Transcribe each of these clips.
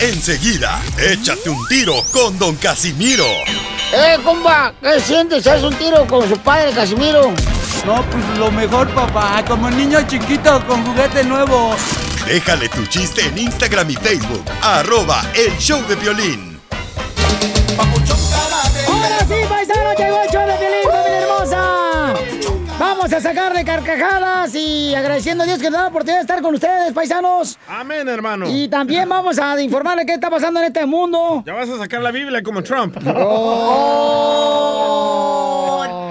Enseguida, échate un tiro con Don Casimiro. ¡Eh, comba! ¿Qué sientes? ¿Haz un tiro con su padre, Casimiro? No, pues lo mejor, papá. Como niño chiquito con juguete nuevo. Déjale tu chiste en Instagram y Facebook. Arroba El Show de Violín. ¡Ahora sí, paisano! ¡Llegó el show de Piolín, familia hermosa! Vamos a sacarle carcajadas y agradeciendo a Dios que nos da la oportunidad de estar con ustedes, paisanos. Amén, hermano. Y también vamos a informarle qué está pasando en este mundo. Ya vas a sacar la Biblia como Trump. Oh,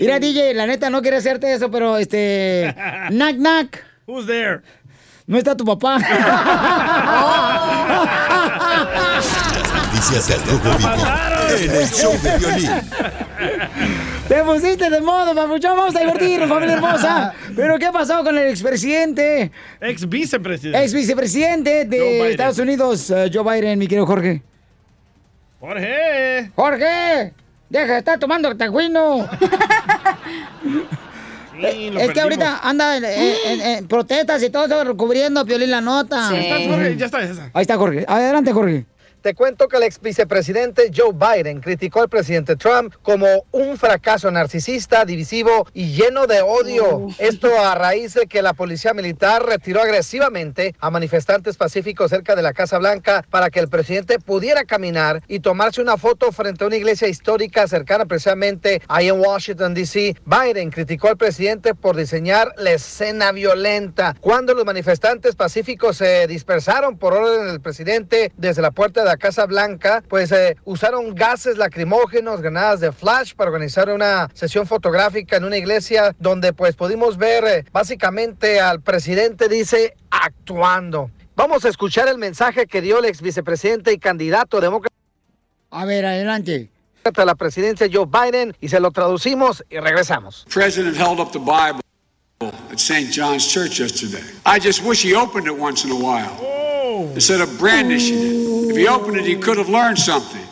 Mira, DJ, la neta no quería hacerte eso, pero este. Knack, knack. Who's there? No está tu papá. Noticias del Rojo Vivo en el Show de Violín. Te pusiste de modo, papuchón. Vamos a divertirnos, familia hermosa. Pero, ¿qué pasó con el expresidente? Ex vicepresidente. Ex vicepresidente de. Estados Unidos, eh, Joe Biden, mi querido Jorge. Jorge. Jorge, deja de estar tomando tacuino. Sí, es que perdimos. ahorita anda en, en- en protestas y todo eso cubriendo Piolín la nota. Ya está, Jorge, ya está, ya está. Ahí está Jorge. Adelante, Jorge. Te cuento que el ex vicepresidente Joe Biden criticó al presidente Trump como un fracaso narcisista, divisivo y lleno de odio. Esto a raíz de que la policía militar retiró agresivamente a manifestantes pacíficos cerca de la Casa Blanca para que el presidente pudiera caminar y tomarse una foto frente a una iglesia histórica cercana precisamente ahí en Washington, D.C. Biden criticó al presidente por diseñar la escena violenta. Cuando los manifestantes pacíficos se dispersaron por orden del presidente desde la puerta de la Casa Blanca, pues eh, usaron gases lacrimógenos, granadas de flash para organizar una sesión fotográfica en una iglesia donde pues pudimos ver eh, básicamente al presidente, dice, actuando. Vamos a escuchar el mensaje que dio el ex vicepresidente y candidato demócrata. A ver, adelante. A la presidencia Joe Biden y se lo traducimos y regresamos. president held up the Bible at St. John's Church yesterday. I just wish he opened it once in a while instead of brandishing it. If he opened it, he could have learned something.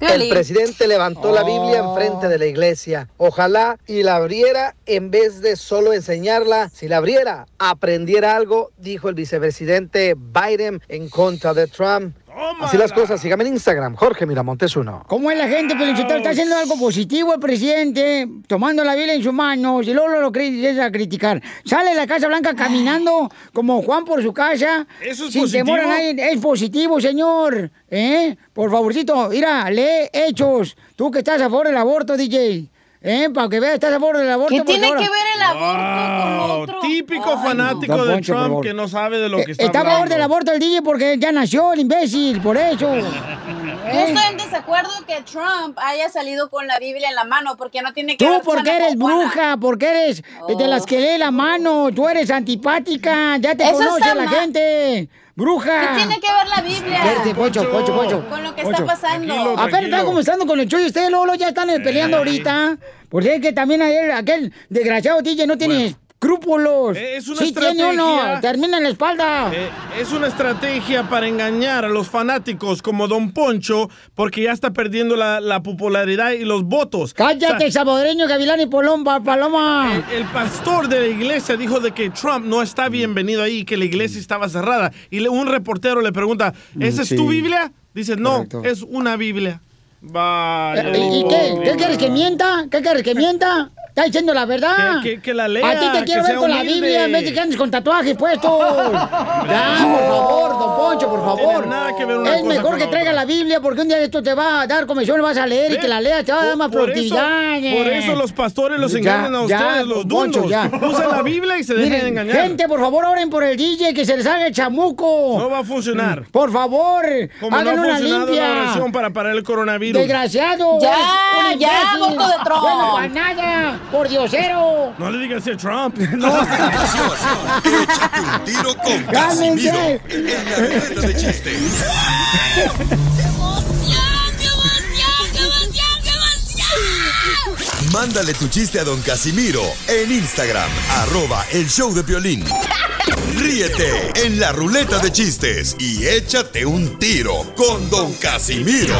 El presidente levantó la Biblia enfrente de la iglesia. Ojalá y la abriera en vez de solo enseñarla. Si la abriera, aprendiera algo, dijo el vicepresidente Biden en contra de Trump. Así las cosas, sígame en Instagram, Jorge Miramontes uno. ¿Cómo es la gente? Está haciendo algo positivo el presidente, tomando la Biblia en sus manos y luego lo empieza a criticar. Sale de la Casa Blanca caminando como Juan por su casa. ¿Eso es sin positivo? temor a nadie. Es positivo, señor. ¿Eh? Por favorcito, mira, lee hechos. Tú que estás a favor del aborto, DJ. ¿Eh? Para que veas, estás a favor del aborto. ¿Qué porque tiene ahora- que ver el aborto con lo otro? Típico fanático de Poncho, Trump que no sabe de lo que está Está a favor hablando. del aborto el DJ porque ya nació el imbécil, por eso. Yo estoy en desacuerdo que Trump haya salido con la Biblia en la mano porque no tiene que Tú ver con porque eres bruja, porque eres de las que lee la mano, tú eres antipática, ya te Eso conoce está la gente. Bruja. ¿Qué tiene que ver la Biblia? Espérate, Poncho, Poncho, Poncho. Con lo que está pasando. Apenas están comenzando con el show y ustedes luego ya están eh, peleando ahorita. Porque es que también ayer aquel desgraciado DJ no tiene escrúpulos. Eh, es una sí tiene uno, estrategia. termina en la espalda. Eh, es una estrategia para engañar a los fanáticos como Don Poncho porque ya está perdiendo la, la popularidad y los votos. Cállate, salvadoreño, gavilán y polomba, paloma. El, el pastor de la iglesia dijo de que Trump no está bienvenido ahí, que la iglesia estaba cerrada. Y le- un reportero le pregunta, ¿esa es tu sí. Biblia? Dice, no, Correcto. es una Biblia. Vaya. ¿Y, y qué? ¿Qué quieres que mienta? ¿Qué quieres que mienta? Está diciendo la verdad. Que- que- que la lea, A ti te quiero ver con la. Biblia en vez de que andes con tatuajes puestos. ya, por favor, don Poncho, por No favor. tiene nada que ver una es cosa mejor con que traiga la Biblia porque un día esto te va a dar comisión, vas a leer y Ve, que la leas, te va a dar más por eso- productividad. Por eso los pastores los Ya, engañan a ya, ustedes, los don Poncho, duros. ya. Usan la Biblia y se dejan Miren, engañar. Gente, por favor, oren por el DJ que se le salga el chamuco. No va a funcionar. Por favor, Como no hagan ha una limpia. la oración para parar el coronavirus. Desgraciado. Ya, ya, voto de Trump. Bueno, para nada, por diosero. No le digas a Trump. Échate un tiro con Casimiro en la ruleta de chistes. Mándale tu chiste a don Casimiro en Instagram, arroba el show de violín. Ríete en la ruleta de chistes y échate un tiro con don Casimiro.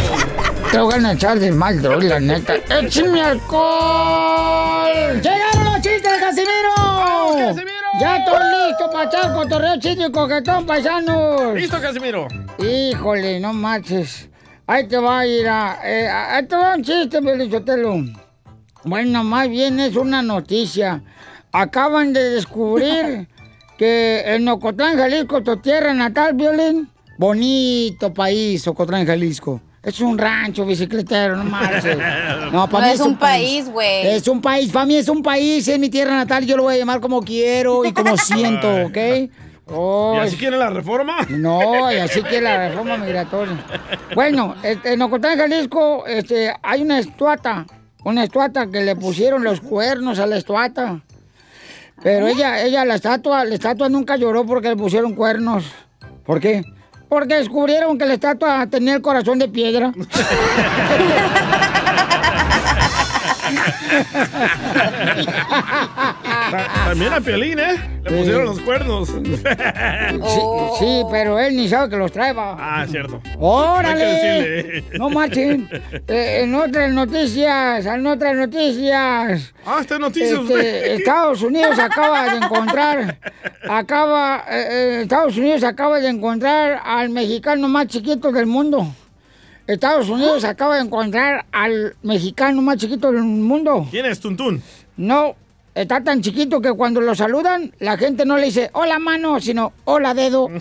Te voy a echar de mal, droga, la neta. ¡Échame alcohol! ¡Llegaron los chistes de Casimiro! Casimiro! ¡Ya estoy listo para echar cotorreo chiste y coquetón, paisanos! ¿Listo, Casimiro? Híjole, no marches. Ahí te va a ir a... eh, ahí te va un chiste, Belichotelo. Bueno, más bien es una noticia. Acaban de descubrir que en Ocotlán, Jalisco, tu tierra natal, Violín, bonito país, Ocotlán, Jalisco. Es un rancho bicicletero, no marches. No para mí es un país, güey. Es un país, para mí es un país, es mi tierra natal, yo lo voy a llamar como quiero y como siento, ¿ok? Oh, ¿Y así quiere la reforma? no, y así que la reforma migratoria. Bueno, este, en Ocotlán, Jalisco, este, hay una estuata, una estuata que le pusieron los cuernos a la estuata. Pero ella, ella, la estatua, la estatua nunca lloró porque le pusieron cuernos. ¿Por qué? Porque descubrieron que la estatua tenía el corazón de piedra. Ta- También a Piolín, ¿eh? Le pusieron los cuernos. Sí, sí, pero él ni sabe que los trae, va. Ah, cierto. ¡Órale! No marchen. Eh, en otras noticias, en otras noticias. Ah, está en noticias Este. Estados Unidos acaba de encontrar, acaba, eh, eh, Estados Unidos acaba de encontrar al mexicano más chiquito del mundo. Estados Unidos acaba de encontrar al mexicano más chiquito del mundo. ¿Quién es Tuntún? No, está tan chiquito que cuando lo saludan, la gente no le dice hola mano, sino hola dedo.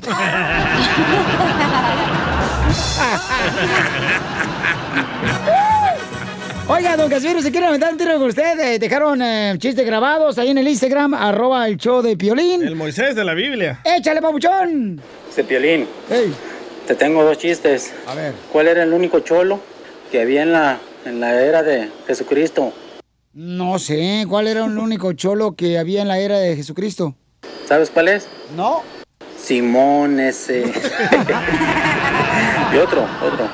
Oiga, don Casimiro, si quieren aventar un tiro con usted, eh, dejaron eh, chistes grabados ahí en el Instagram, arroba el show de Piolín. El Moisés de la Biblia. ¡Échale, papuchón! Cepiolín, Ey, te tengo dos chistes. a ver. ¿Cuál era el único cholo que había en la, en la era de Jesucristo? No sé, ¿cuál era el único cholo que había en la era de Jesucristo? ¿Sabes cuál es? No. Simón ese. y otro, otro.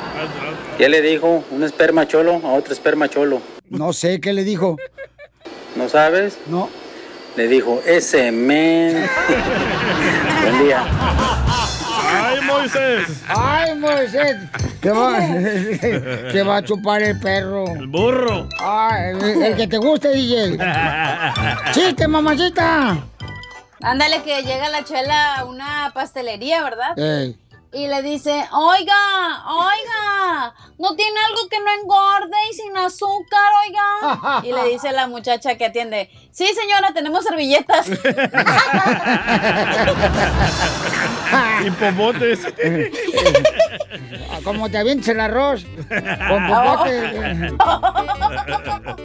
Ya le dijo un esperma cholo a otro esperma cholo. No sé, ¿qué le dijo? ¿No sabes? No. Le dijo, ese men. Buen día. ¡Ay, Moisés! ¡Ay, Moisés! Te va, te va a chupar el perro. El burro. Ay, el, el que te guste, DJ. ¡Chiste, mamacita! Ándale, que llega la chela a una pastelería, ¿verdad? Ey. Y le dice, oiga, oiga, ¿no tiene algo que no engorde y sin azúcar, oiga? Y le dice la muchacha que atiende, sí, señora, tenemos servilletas. Y popotes. Como te avientes el arroz. Con popote.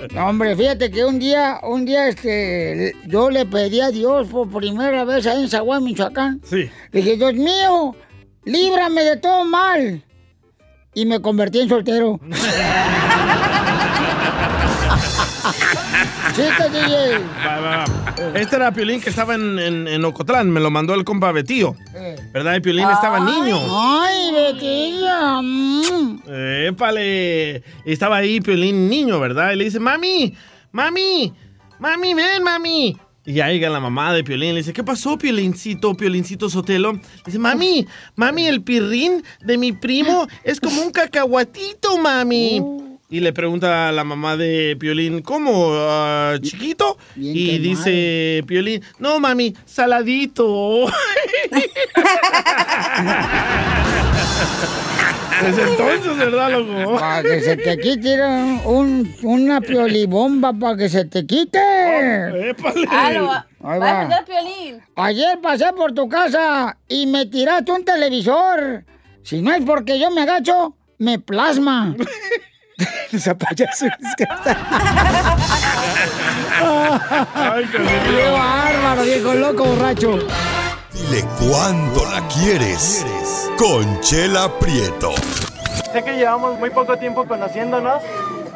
No, hombre, fíjate que un día, un día, este, yo le pedí a Dios por primera vez ahí en Zaguay, Michoacán. Sí. Le dije, Dios mío, líbrame de todo mal. Y me convertí en soltero. Chiste, DJ. Va, va, va. Este era Piolín que estaba en, en, en Ocotlán. Me lo mandó el compa Betío. Eh. ¿Verdad? Y Piolín estaba niño. Ay, Betilla. mm. Épale. Y estaba ahí Piolín niño, ¿verdad? Y le dice, mami, mami, mami, ven, mami. Y ya llega la mamá de Piolín, le dice, ¿qué pasó, Piolincito, Piolincito Sotelo? Le dice, mami, mami, el pirrín de mi primo es como un cacahuatito, mami. Y le pregunta a la mamá de Piolín, ¿cómo? ah, ¿Chiquito? Bien y quemado. dice Piolín, no, mami, saladito. Desde entonces, ¿verdad, loco? Para que se te quite un, una piolibomba para que se te quite. ¡Épale! Ah, Ahí va a Piolín. Ayer pasé por tu casa y me tiraste un televisor. Si no es porque yo me agacho, me plasma. Esa payaso Ay, ¡Qué bárbaro, viejo loco borracho! Dile cuándo la quieres. Conchela Prieto. Sé que llevamos muy poco tiempo conociéndonos.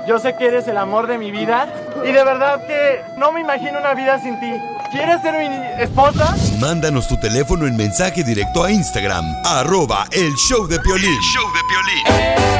Yo sé que eres el amor de mi vida. Y de verdad que no me imagino una vida sin ti. ¿Quieres ser mi esposa? Mándanos tu teléfono en mensaje directo a Instagram, arroba el show de Piolín.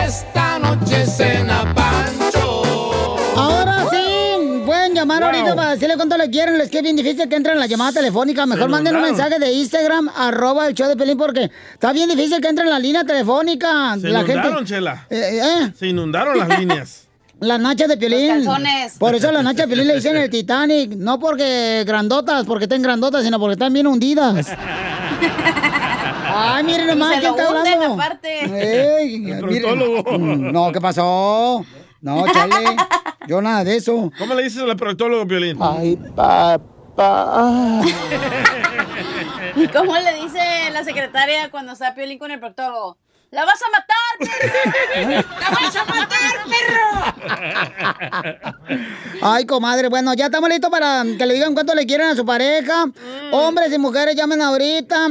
Esta noche cena Pancho. Ahora sí, pueden llamar Wow. ahorita para decirle cuánto le quieren. Es que es bien difícil que entren en la llamada telefónica. Mejor manden un mensaje de Instagram, arroba el show de Pelín, porque está bien difícil que entren en la línea telefónica. Se la inundaron, gente. Chela. Eh, eh, Se inundaron las líneas. Las nachas de Piolín. Los. Por eso las nachas de Piolín le dicen el Titanic. No porque grandotas, porque estén grandotas, sino porque están bien hundidas. Ay, miren nomás, ¿quién está hablando? aparte. Ey, El miren. proctólogo. Mm, No, ¿qué pasó? No, chale. Yo nada de eso. ¿Cómo le dices al proctólogo, Piolín? Ay, papá. ¿Y cómo le dice la secretaria cuando está Piolín con el proctólogo? ¡La vas a matar, perro! ¡La vas a matar, perro! Ay, comadre, bueno, ya estamos listos para que le digan cuánto le quieren a su pareja. Hombres y mujeres llamen ahorita.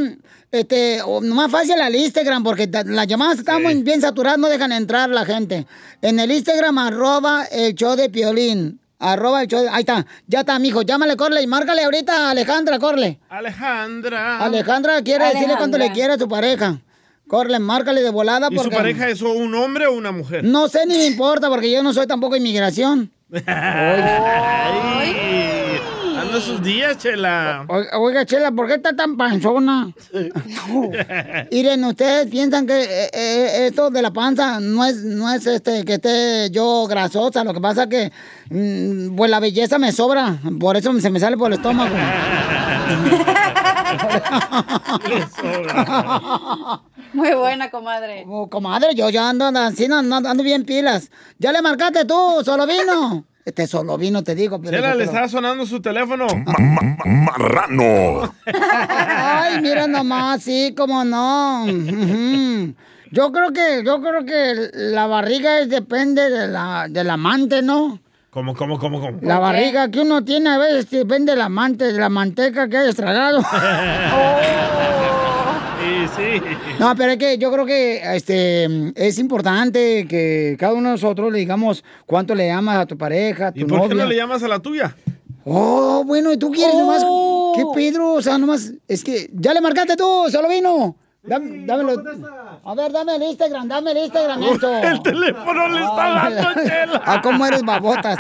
Este, más fácil al Instagram, porque las llamadas están muy bien saturadas, no dejan entrar la gente. En el Instagram, arroba el show de Piolín. Arroba el show de- Ahí está, ya está, mijo. Llámale, Corle, y márcale ahorita a Alejandra, Corle. Alejandra. Alejandra quiere decirle cuánto le Alejandra. quiere a su pareja. Corle, márcale de volada ¿Y porque... su pareja es un hombre o una mujer? No sé ni me importa porque yo no soy tampoco inmigración. Ay, anda sus días, Chela. Oiga, oiga, Chela, ¿por qué está tan panzona? Miren, ustedes piensan que eh, eh, esto de la panza no es, no es este que esté yo grasosa. Lo que pasa es que mm, pues la belleza me sobra. Por eso se me sale por el estómago. Muy buena, comadre. Oh, comadre, yo ya ando así, ando, ando bien pilas. Ya le marcaste tú, solo vino. Este solo vino, te digo. Pero Chela, le pero- está sonando su teléfono. Marrano. Ay, mira nomás, sí, como no. Yo creo que, yo creo que la barriga es, depende de la, del amante, ¿no? ¿Cómo, cómo, cómo, cómo? La barriga que uno tiene a veces depende del amante, de la manteca que hayas tragado. Sí, sí. No, pero es que yo creo que este es importante que cada uno de nosotros le digamos cuánto le amas a tu pareja, a tu ¿Y por qué no le llamas a la tuya? Oh, bueno, ¿y tú quieres nomás? ¿Qué Pedro? O sea, nomás, es que ya le marcaste tú, solo vino. Dame, dámelo. A ver, dame el Instagram, dame el Instagram esto. El teléfono le está dando, Chela. Ah, cómo eres babotas.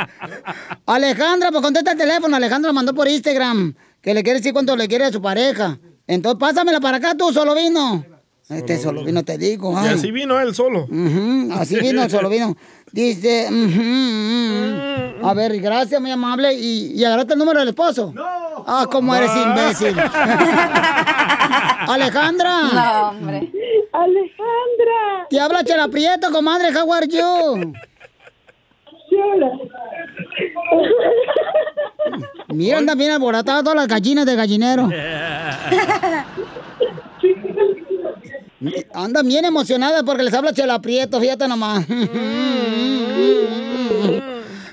Alejandra, pues contesta el teléfono. Alejandra mandó por Instagram que le quiere decir cuánto le quiere a su pareja. Entonces, pásamela para acá tú, solo vino. Este solo vino, te digo. Y ay. así vino él solo. Así vino, solo vino. Dice, ujú. a ver, gracias, muy amable. ¿Y, y agarraste el número del esposo? No. Ah, cómo eres imbécil. Alejandra. No, hombre. Alejandra. Te habla Chela Prieto, comadre. How are you? Mira, andan bien alboratadas todas las gallinas de gallinero. Andan bien emocionadas porque les habla Chela Prieto, fíjate nomás.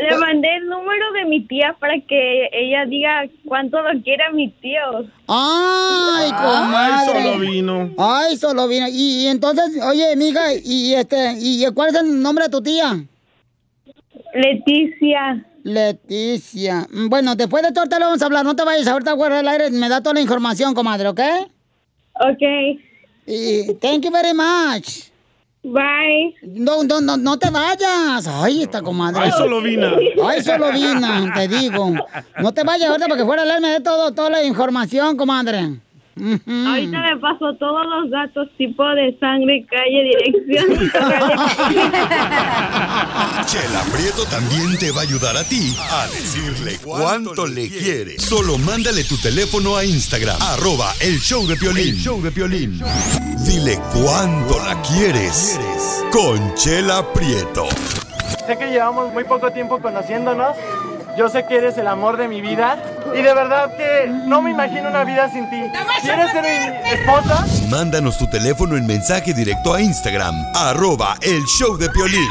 Le mandé el número de mi tía para que ella diga cuánto lo quiere a mi tío. Ay, comadre. Ay, solo vino. Ay, solo vino. Y, y entonces, oye, mija, y este, y cuál es el nombre de tu tía? Leticia. Leticia. Bueno, después de todo te lo vamos a hablar. No te vayas ahorita fuera del aire. Me da toda la información, comadre, ¿ok? Ok. Y thank you very much. Bye. No, no, no, no te vayas. Ay, esta comadre. Ay, solo vina. Ay, solo vina, te digo. No te vayas ahorita porque fuera aire me dé todo, toda la información, comadre. Ahorita me paso todos los datos, tipo de sangre, calle, dirección. Chela Prieto también te va a ayudar a ti a decirle cuánto le quiere. Solo mándale tu teléfono a Instagram, arroba el show de Piolín. show de Piolín. Dile cuánto la quieres. Conchela Prieto. Sé que llevamos muy poco tiempo conociéndonos. Yo sé que eres el amor de mi vida. Y de verdad que no me imagino una vida sin ti. ¿Quieres ser mi esposa? Mándanos tu teléfono en mensaje directo a Instagram, arroba el show de Piolín.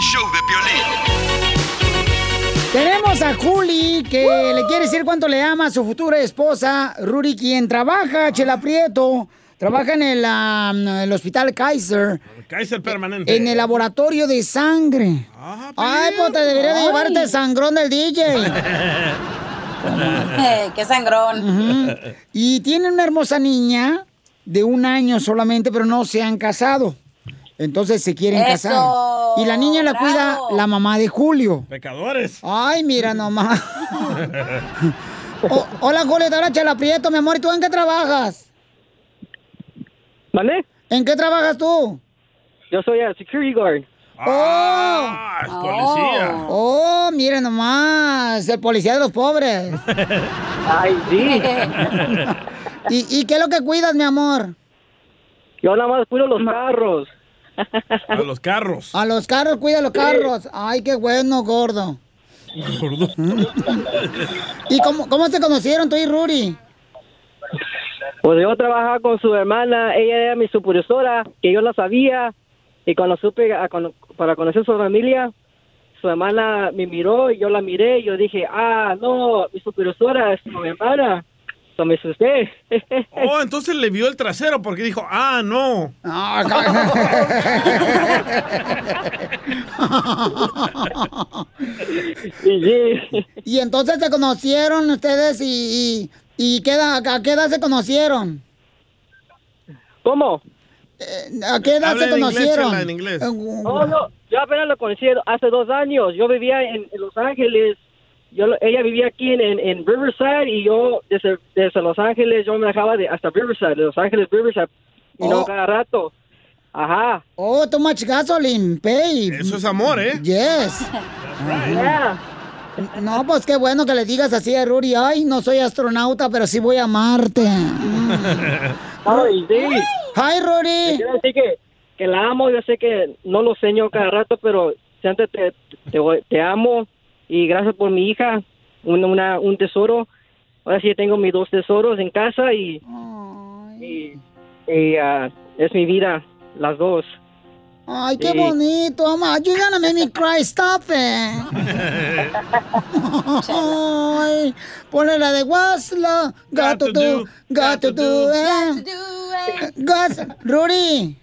Tenemos a Juli que le quiere decir cuánto le ama a su futura esposa, Ruri, quien trabaja, Chela Prieto. Trabaja en el, um, el hospital Kaiser, Kaiser permanente. en el laboratorio de sangre. Ay, pues te debería de llevarte el sangrón del DJ. Eh, ¡Qué sangrón! Y tiene una hermosa niña de un año solamente, pero no se han casado. Entonces se quieren Eso, casar. Y la niña la cuida la mamá de Julio. Pecadores. Ay, mira nomás. O- hola, Julio, te habla Chela Prieto, mi amor. ¿Y tú en qué trabajas? ¿Vale? ¿En qué trabajas tú? Yo soy el security guard. Ah, es policía. Oh, mira nomás, el policía de los pobres. Ay, sí. ¿Y, y qué es lo que cuidas, mi amor? Yo nada más cuido los carros. A los carros. A los carros, cuida los carros. Ay, qué bueno, gordo. ¿Y cómo, cómo se conocieron tú y Ruri? Pues yo trabajaba con su hermana, ella era mi supervisora, que yo la sabía, y cuando supe a para conocer su familia, su hermana me miró y yo la miré y yo dije, ah, no, mi supervisora es mi hermana. So me asusté. Oh, entonces le vio el trasero porque dijo, ah, no. Y entonces se conocieron ustedes y, y, y ¿qué edad- ¿a qué edad se conocieron? ¿Cómo? ¿A qué edad Habla se en inglés, conocieron? Chela, en inglés. Eh, Oh, no, yo apenas la conocí hace dos años. Yo vivía en, en Los Ángeles. Yo, lo- ella vivía aquí en, en, en Riverside y yo desde, desde Los Ángeles yo me dejaba de hasta Riverside, de Los Ángeles Riverside, y no Oh. cada rato. Ajá. Oh, too much gasoline, babe. Eso es amor, ¿eh? Yes. Yeah. No, pues qué bueno que le digas así a Ruri. Ay, no soy astronauta, pero sí voy a Marte. Ay, sí. Hi, Rory. Quiero decir que, que la amo, yo sé que no lo enseño cada rato, pero siempre te, te, te amo y gracias por mi hija, un, una, un tesoro. Ahora sí tengo mis dos tesoros en casa y, y, y, ah, es mi vida, las dos. Ay, qué Sí. bonito, mamá. You gonna make me cry, stop it. Ay, ponle la de Wasla. Got to do, got to do, eh. Gas, Ruri.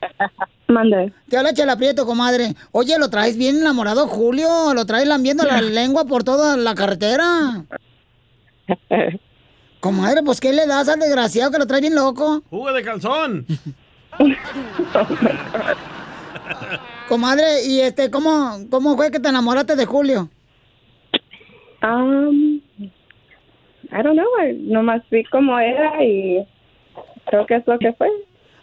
Mande. Te habla Chela Prieto, comadre. Oye, ¿lo traes bien enamorado, Julio? ¿Lo traes lambiendo la lengua por toda la carretera? Comadre, pues ¿qué le das al desgraciado que lo trae bien loco? Jugo de calzón. Comadre, ¿y este, cómo, cómo fue que te enamoraste de Julio? Um, I don't know, nomás vi cómo era y creo que es lo que fue.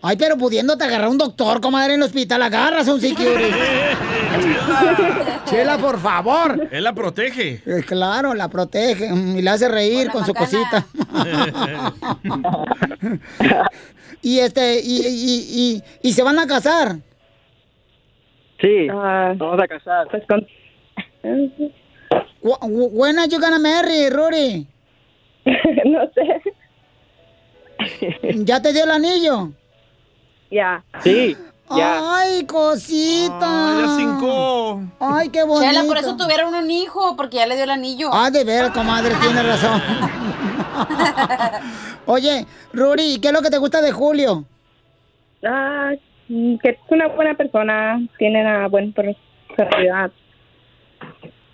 Ay, pero pudiéndote agarrar un doctor, comadre, en el hospital, agarras a un security. Chela, por favor. Él la protege. Eh, claro, la protege mm, y la hace reír con su cosita. y este, y, y, y, y se van a casar. Sí, vamos a casar. Pues con... Wh- wh- When are you gonna marry, Rory? no sé. ¿Ya te dio el anillo? Ya. Sí, Ay, cosita. ya cincó. Ay, qué bonito. Chela, por eso tuvieron un hijo, porque ya le dio el anillo. Ah, de veras, comadre, tiene razón. Oye, Ruri, ¿qué es lo que te gusta de Julio? Ah, que es una buena persona, tiene una buena personalidad.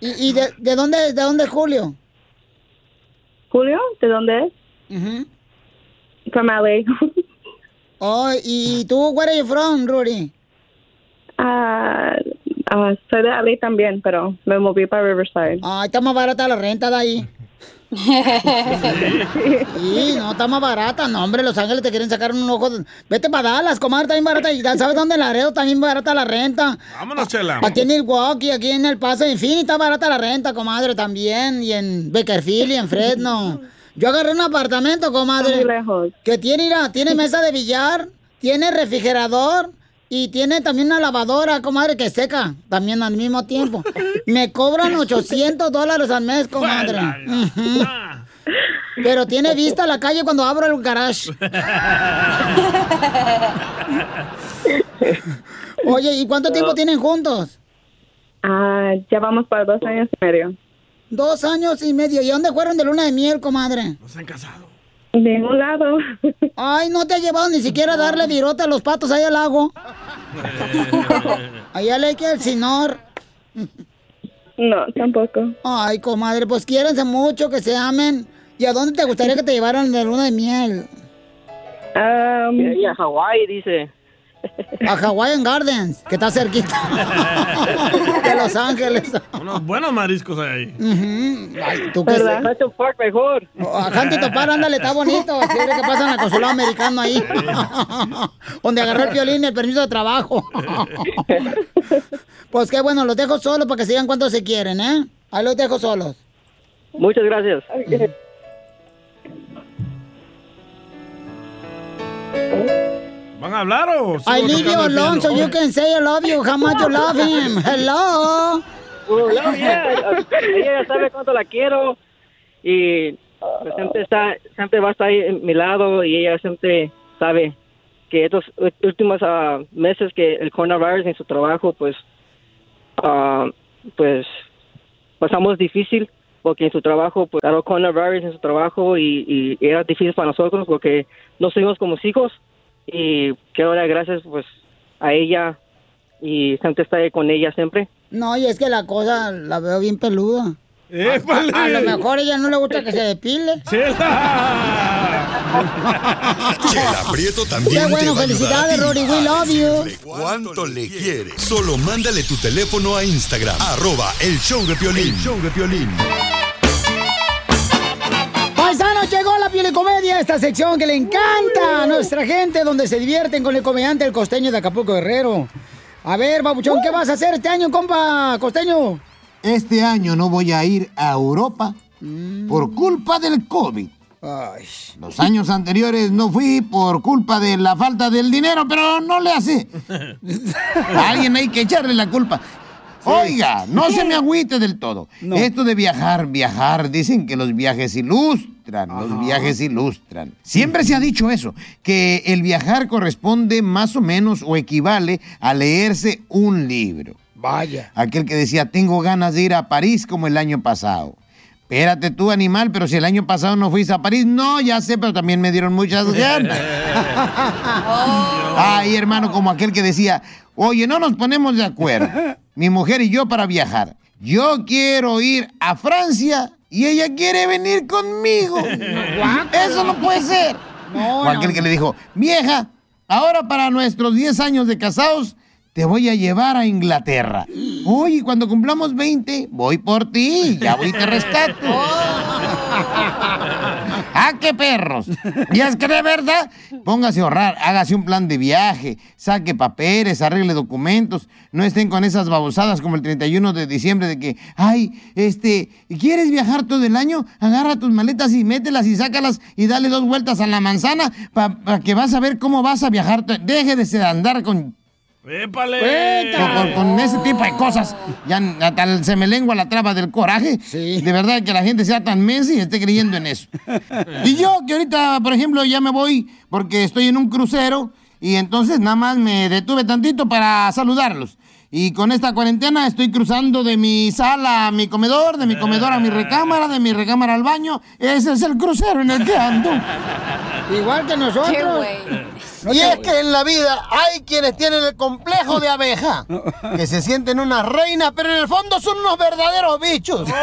¿Y, y de, de dónde de dónde es Julio? Julio, ¿de dónde es? From LA. Oh, ¿y tú, where are you from, Ruri? Ah, ah, soy de LA también, pero me moví para Riverside. Ay, está más barata la renta de ahí. Sí, no, está más barata. No, hombre, Los Ángeles te quieren sacar un ojo. Vete para Dallas, comadre, está bien barata. ¿Y sabes dónde? En Laredo está bien barata la renta. Vámonos, Chela. Aquí en Milwaukee, aquí en El Paso, en fin, está barata la renta, comadre, también. Y en Beckerfield y en Fresno. Yo agarré un apartamento, comadre. Muy lejos. Que tiene, mira, tiene mesa de billar, tiene refrigerador y tiene también una lavadora, comadre, que seca también al mismo tiempo. Me cobran 800 dólares al mes, comadre. Pero tiene vista a la calle cuando abro el garage. Oye, ¿y cuánto tiempo tienen juntos? Ah, ya vamos para dos años y medio. Dos años y medio. ¿Y dónde fueron de luna de miel, comadre? No se han casado. De un lado. Ay, no te ha llevado ni siquiera a darle virote a los patos ahí al lago. Allá le que el señor. No, tampoco. Ay, comadre, pues quiérense mucho, que se amen. ¿Y a dónde te gustaría que te llevaran de luna de miel? y a Hawái, dice. A Hawaiian Gardens, que está cerquita de Los Ángeles. Unos buenos mariscos hay ahí. Ujú. Ay, tú qué. Huntington Park mejor. A Huntington Park, ándale, está bonito. Es que pasa en el consulado americano ahí. Donde agarró el violín y el permiso de trabajo. pues qué bueno, los dejo solos para que sigan cuánto se quieren, ¿eh? Ahí los dejo solos. Muchas gracias. ¿Van a hablar o I leave you tocando el alone so piano? you can say I love you. How much you love him? Hello. Well, yeah, yeah. Ella ya sabe cuánto la quiero y pues, siempre está, siempre va a estar ahí en mi lado y ella siempre sabe que estos últimos ah, meses que el coronavirus en su trabajo, pues, ah, pues pasamos difícil porque en su trabajo, pues, claro, coronavirus en su trabajo y, y era difícil para nosotros porque no fuimos como hijos y quiero dar gracias, pues, a ella y siempre está ahí con ella siempre. No, y es que la cosa la veo bien peluda. A, a lo mejor a ella no le gusta que se depile. Chela Prieto también Qué bueno, te va a ayudar a felicidades, Rory, we love you. cuánto le quieres. Solo mándale tu teléfono a Instagram, arroba el show de Piolín. El show de Piolín. Paisanos, llegó la piolicomedia, esta sección que le encanta a nuestra gente, donde se divierten con el comediante el costeño de Acapulco Guerrero. A ver, babuchón, ¿qué vas a hacer este año, compa costeño? Este año no voy a ir a Europa por culpa del COVID. Los años anteriores no fui por culpa de la falta del dinero, pero no le hace. A alguien hay que echarle la culpa. Oiga, no se me agüite del todo. Esto de viajar, viajar, dicen que los viajes ilustran, los viajes ilustran. Siempre se ha dicho eso, que el viajar corresponde más o menos o equivale a leerse un libro. Vaya. Aquel que decía, tengo ganas de ir a París como el año pasado. Espérate tú, animal, pero si el año pasado no fuiste a París, no, ya sé, pero también me dieron muchas ganas. Ay, hermano, como aquel que decía, oye, no nos ponemos de acuerdo, mi mujer y yo para viajar. Yo quiero ir a Francia y ella quiere venir conmigo. Eso no puede ser. o aquel que le dijo, vieja, ahora para nuestros 10 años de casados, te voy a llevar a Inglaterra. Oye, cuando cumplamos 20, voy por ti, ya voy y te rescato. ¡Ah, qué perros! Y es que de verdad, póngase a ahorrar, hágase un plan de viaje, saque papeles, arregle documentos, no estén con esas babosadas como el 31 de diciembre de que, ay, este, ¿quieres viajar todo el año? Agarra tus maletas y mételas y sácalas y dale dos vueltas a la manzana para que vas a ver cómo vas a viajar. Deje de andar con ¡Épale! con, con ese tipo de cosas. Ya hasta se me lengua la traba del coraje. De verdad que la gente sea tan mensa y esté creyendo en eso. y yo, que ahorita, por ejemplo, ya me voy porque estoy en un crucero y entonces nada más me detuve tantito para saludarlos. Y con esta cuarentena estoy cruzando de mi sala a mi comedor, de mi comedor a mi recámara, de mi recámara al baño. Ese es el crucero en el que ando. Igual que nosotros. Y es que en la vida hay quienes tienen el complejo de abeja, que se sienten una reina, pero en el fondo son unos verdaderos bichos.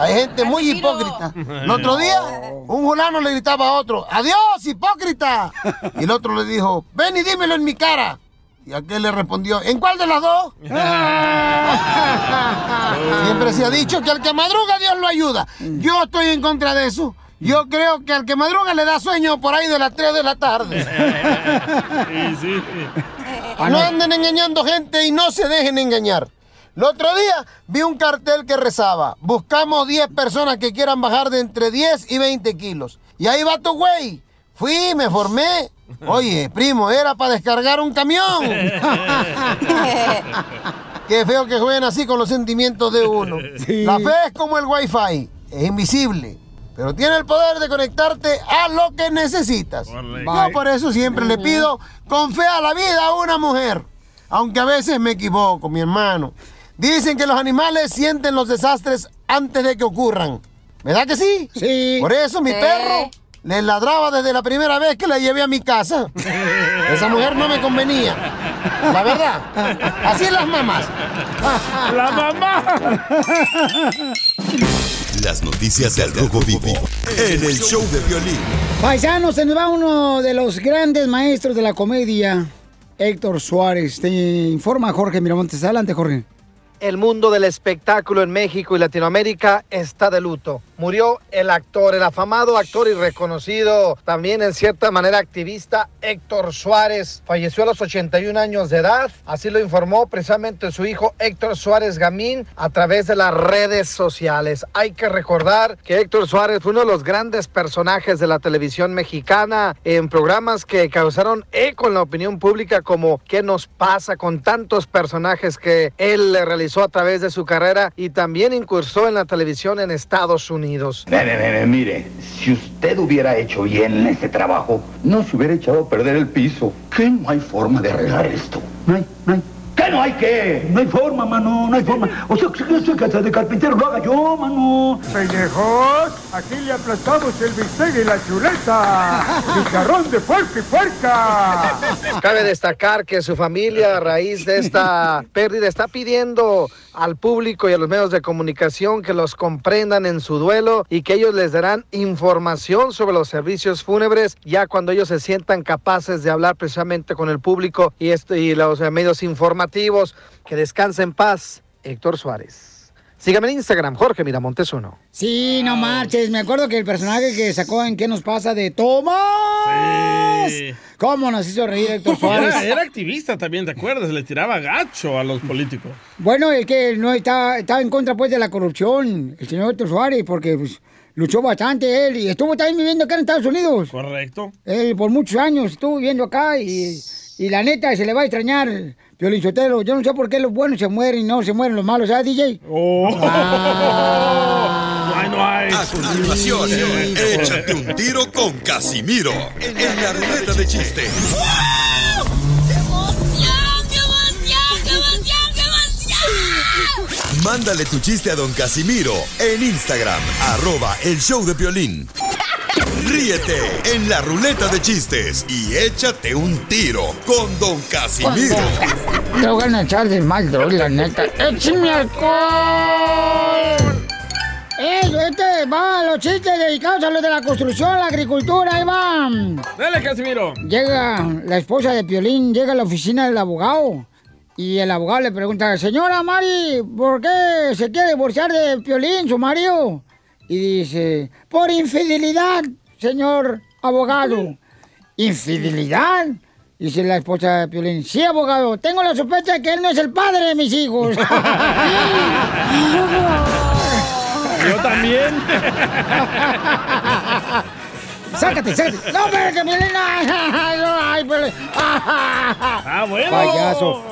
Hay gente muy hipócrita. El otro día, un fulano le gritaba a otro, ¡Adiós, hipócrita! Y el otro le dijo, ven y dímelo en mi cara. Y aquel le respondió, ¿en cuál de las dos? Siempre se ha dicho que al que madruga Dios lo ayuda. Yo estoy en contra de eso. Yo creo que al que madruga le da sueño por ahí de las 3 de la tarde. Sí, sí. No anden engañando gente y no se dejen engañar. El otro día vi un cartel que rezaba, buscamos 10 personas que quieran bajar de entre 10 y 20 kilos. Y ahí va tu güey. Fui, me formé. Oye, primo, era para descargar un camión. Qué feo que jueguen así con los sentimientos de uno. La fe es como el wifi, es invisible. Pero tiene el poder de conectarte a lo que necesitas. Yo por eso siempre le pido con fe a la vida a una mujer. Aunque a veces me equivoco, mi hermano. Dicen que los animales sienten los desastres antes de que ocurran. ¿Verdad que sí? Sí. Por eso mi Sí. perro le ladraba desde la primera vez que la llevé a mi casa. Esa mujer no me convenía. La verdad. Así las mamás. ¡La mamá! Las noticias del Rojo Vivo en el show de violín. Paisanos, se nos va uno de los grandes maestros de la comedia, Héctor Suárez. Te informa Jorge Miramontes. Adelante, Jorge. El mundo del espectáculo en México y Latinoamérica está de luto. Murió el actor, el afamado actor y reconocido también en cierta manera activista Héctor Suárez. Falleció a los 81 años de edad. Así lo informó precisamente su hijo Héctor Suárez Gamín a través de las redes sociales. Hay que recordar que Héctor Suárez fue uno de los grandes personajes de la televisión mexicana en programas que causaron eco en la opinión pública como ¿Qué nos pasa con tantos personajes que él realizó a través de su carrera y también incursó en la televisión en Estados Unidos? Ve, ve, ve, mire, si usted hubiera hecho bien este trabajo, no se hubiera echado a perder el piso. ¿Qué no hay forma de arreglar esto? No hay, no hay. ¿Qué no hay qué? No hay forma, mano, no hay forma. O sea, que soy casa de carpintero, lo haga yo, mano. Pendejos, aquí le aplastamos el bistec y la chuleta. Chicharrón de puerco y puerca. Cabe destacar que su familia, a raíz de esta pérdida, está pidiendo al público y a los medios de comunicación que los comprendan en su duelo y que ellos les darán información sobre los servicios fúnebres ya cuando ellos se sientan capaces de hablar precisamente con el público y, esto, y los medios informativos. Que descanse en paz, Héctor Suárez. Sígame en Instagram, Jorge Miramontes uno. Sí, no marches. Me acuerdo que el personaje que sacó en ¿Qué nos pasa? de Tomás. ¿Cómo nos hizo reír Héctor Suárez? Era, era activista también, ¿te acuerdas? Le tiraba gacho a los políticos. Bueno, es que no está, estaba en contra pues de la corrupción, el señor Héctor Suárez, porque pues, luchó bastante él y estuvo también viviendo acá en Estados Unidos. Correcto. Él por muchos años estuvo viviendo acá y, y la neta se le va a extrañar. Piolín Sotelo, yo no sé por qué los buenos se mueren y no se mueren los malos, ¿sabes, DJ? Oh. Ah. No hay, no hay. A continuación, échate un tiro con Casimiro en la ruleta de chiste. Mándale tu chiste a don Casimiro en Instagram, arroba el show de violín. Ríete en la ruleta de chistes y échate un tiro con don Casimiro. Te voy a echar de mal, la neta. ¡Échame alcohol! ¡Eh, este va! Los chistes dedicados a los de la construcción, la agricultura, ahí van. Dale, Casimiro. Llega la esposa de Piolín, llega a la oficina del abogado. Y el abogado le pregunta, señora Mari, ¿por qué se quiere divorciar de Piolín, su marido? Y dice, por infidelidad, señor abogado. ¿Infidelidad? Dice la esposa de Piolín, sí, abogado, tengo la sospecha de que él no es el padre de mis hijos. Yo también. ¡Sácate, sácate! ¡No, pero que Piolín! ¡Ay, Piolín! ¡Ah, bueno! Payaso.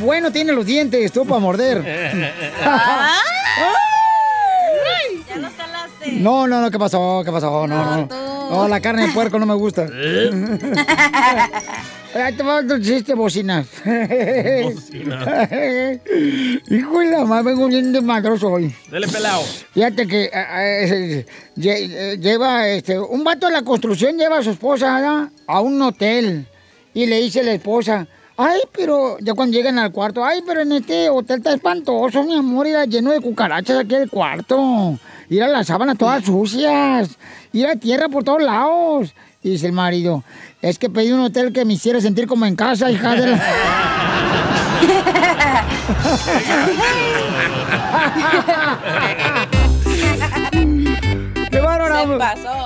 Bueno tiene los dientes, tú para morder. No, no, no, ¿qué pasó? ¿Qué pasó? No, no. No, la carne de puerco no me gusta. Ahí te va otro chiste, bocinas. Hijo de la madre, vengo bien de madroso hoy. Dale pelado. Fíjate que eh, eh, eh, lleva, este, un vato de la construcción lleva a su esposa ¿verdad? a un hotel y le dice a la esposa, ay, pero ya cuando llegan al cuarto, ay, pero en este hotel está espantoso, mi amor, era lleno de cucarachas aquí el cuarto, ir a las sábanas todas sucias, ir a tierra por todos lados. Y dice el marido, es que pedí un hotel que me hiciera sentir como en casa, hija de la...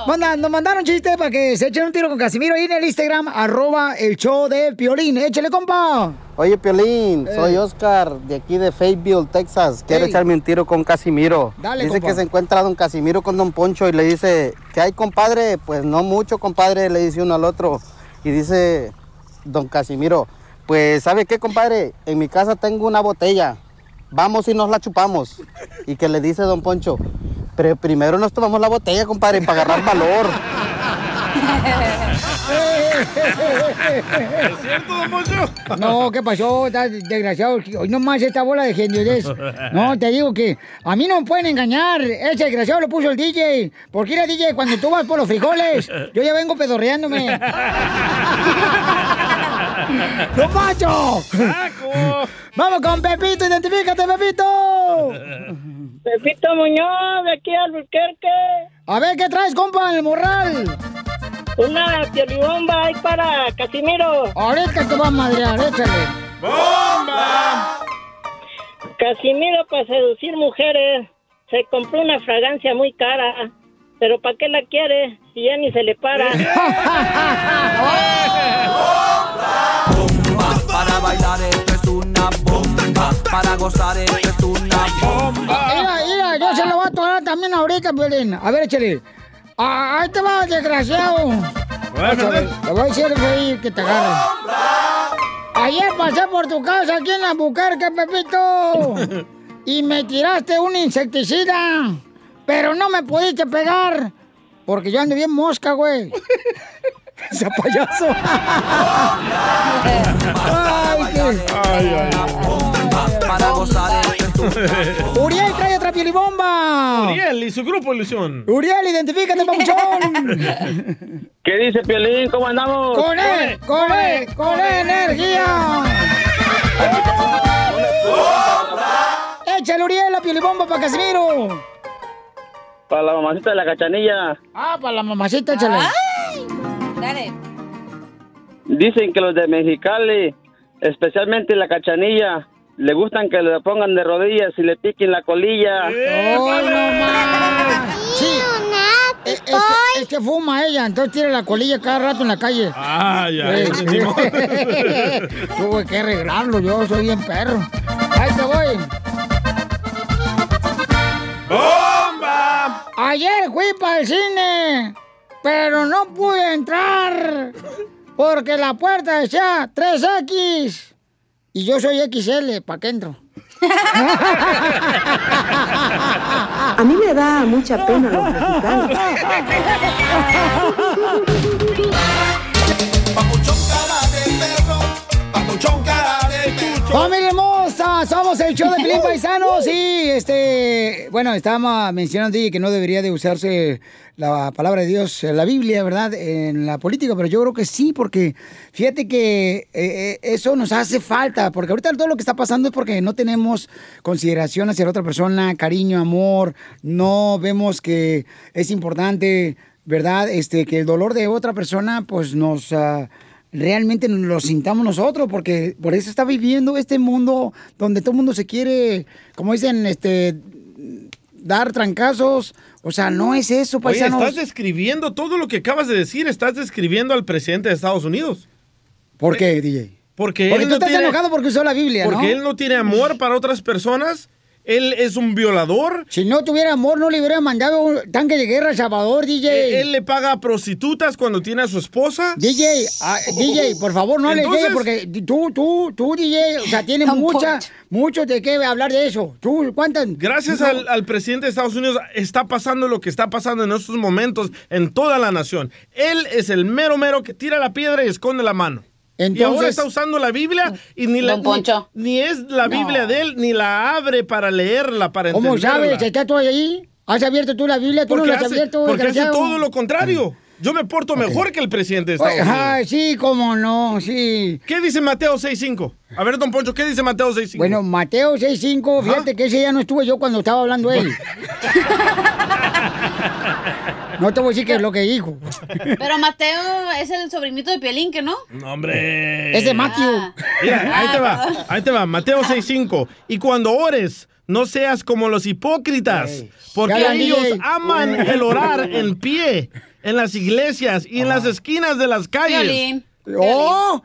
Manda- nos mandaron chiste para que se echen un tiro con Casimiro ahí en el Instagram, arroba el show de Piolín. Échale, compa. Oye, Piolín, Eh. soy Oscar de aquí de Fayetteville, Texas. Quiero Ey. echarme un tiro con Casimiro. Dale, dice compa. que se encuentra don Casimiro con don Poncho y le dice, ¿qué hay, compadre? Pues no mucho, compadre, le dice uno al otro. Y dice don Casimiro, pues ¿sabe qué, compadre? En mi casa tengo una botella. Vamos y nos la chupamos. Y que le dice don Poncho, pero primero nos tomamos la botella, compadre, para agarrar valor. ¿Es cierto, don Poncho? No, ¿qué pasó? Estás desgraciado. Hoy nomás esta bola de genialidad. No, te digo que a mí no me pueden engañar. Ese desgraciado lo puso el DJ. Porque era DJ cuando tú vas por los frijoles. Yo ya vengo pedorreándome. ¡Lo macho! ¡Vamos con Pepito! ¡Identifícate, Pepito! Pepito Muñoz, de aquí al Albuquerque. A ver, ¿qué traes, compa, en el morral? Una piolibomba ahí para Casimiro. Ahorita te va a madrear, échale. ¡Bomba! Casimiro para seducir mujeres se compró una fragancia muy cara. Pero ¿para qué la quiere si ya ni se le para? Para bailar esto es una bomba. Para gozar esto es una bomba. Mira, mira, yo se lo voy a tomar también ahorita, Piolín. A ver, échale. Ah, ahí te va, desgraciado. Ver, Te voy a decir ahí que te agarre. Ayer pasé por tu casa aquí en Albuquerque, Pepito. Y me tiraste un insecticida. Pero no me pudiste pegar. Porque yo ando bien mosca, güey. Ese payaso. Ay, qué... Uriel trae otra pielibomba. Uriel y su grupo Ilusión. Uriel, identifícate, papuchón. ¿Qué dice Piolín? ¿Cómo andamos? Con él, con él, con energía. Échale, Uriel, la pielibomba para Casimiro. Para la mamacita de la cachanilla. Ah, para la mamacita, échale. Dale. Dicen que los de Mexicali, especialmente la cachanilla, le gustan que le pongan de rodillas y le piquen la colilla. ¡Ay, no más! Sí. Es, es que, es que fuma ella, entonces tira la colilla cada rato en la calle. Ah, ya. Eh. Tuve que arreglarlo, yo soy bien perro. Ahí te voy. ¡Bomba! Ayer fui para el cine, pero no pude entrar porque la puerta decía 3X y yo soy XL, ¿para qué entro? A mí me da mucha pena los mexicanos. ¡Familia Somos el show de Pilín Paisanos y, este, bueno, estábamos mencionando que no debería de usarse la palabra de Dios, la Biblia, ¿verdad?, en la política, pero yo creo que sí, porque fíjate que eh, eh, eso nos hace falta, porque ahorita todo lo que está pasando es porque no tenemos consideración hacia la otra persona, cariño, amor, no vemos que es importante, ¿verdad?, este, que el dolor de otra persona, pues nos... ah, realmente lo sintamos nosotros, porque por eso está viviendo este mundo donde todo el mundo se quiere, como dicen, este dar trancazos. O sea, no es eso, Oye, paisanos. estás describiendo todo lo que acabas de decir, estás describiendo al presidente de Estados Unidos. ¿Por qué, DJ? Porque, Porque él tú no estás tiene- enojado porque usó la Biblia, Porque ¿no? él no tiene amor para otras personas. Él es un violador. Si no tuviera amor, no le hubiera mandado un tanque de guerra a Salvador, DJ. Eh, Él le paga a prostitutas cuando tiene a su esposa. DJ, ah, DJ, por favor, no le Entonces- llegue porque tú, tú, tú, DJ, o sea, tienes mucha, mucho de qué hablar de eso. Tú, ¿cuántas? Gracias No. al, al presidente de Estados Unidos está pasando lo que está pasando en estos momentos en toda la nación. Él es el mero mero que tira la piedra y esconde la mano. Y ahora Entonces- está usando la Biblia y ni, la, ni, ni es la Biblia de él, ni la abre para leerla, para ¿Cómo entenderla. sabes? ¿Está tú ahí? ¿Has abierto tú la Biblia? ¿Tú Porque, no la has hace, abierto, porque hace todo lo contrario. Yo me porto mejor que el presidente de Estados Unidos. Ay, sí, cómo no, sí. ¿Qué dice Mateo 6.5? A ver, don Poncho, ¿qué dice Mateo 6.5? Bueno, Mateo 6.5, fíjate que ese ya no estuve yo cuando estaba hablando él. No te voy a decir qué es lo que dijo. Pero Mateo es el sobrinito de Piolín, ¿que no? No, hombre. Es de Matthew. Mira, ahí te va, ahí te va, Mateo 6.5. Y cuando ores, no seas como los hipócritas, porque ellos DJ. aman el orar en pie, en las iglesias y en las esquinas de las calles. Piolín. ¡Oh!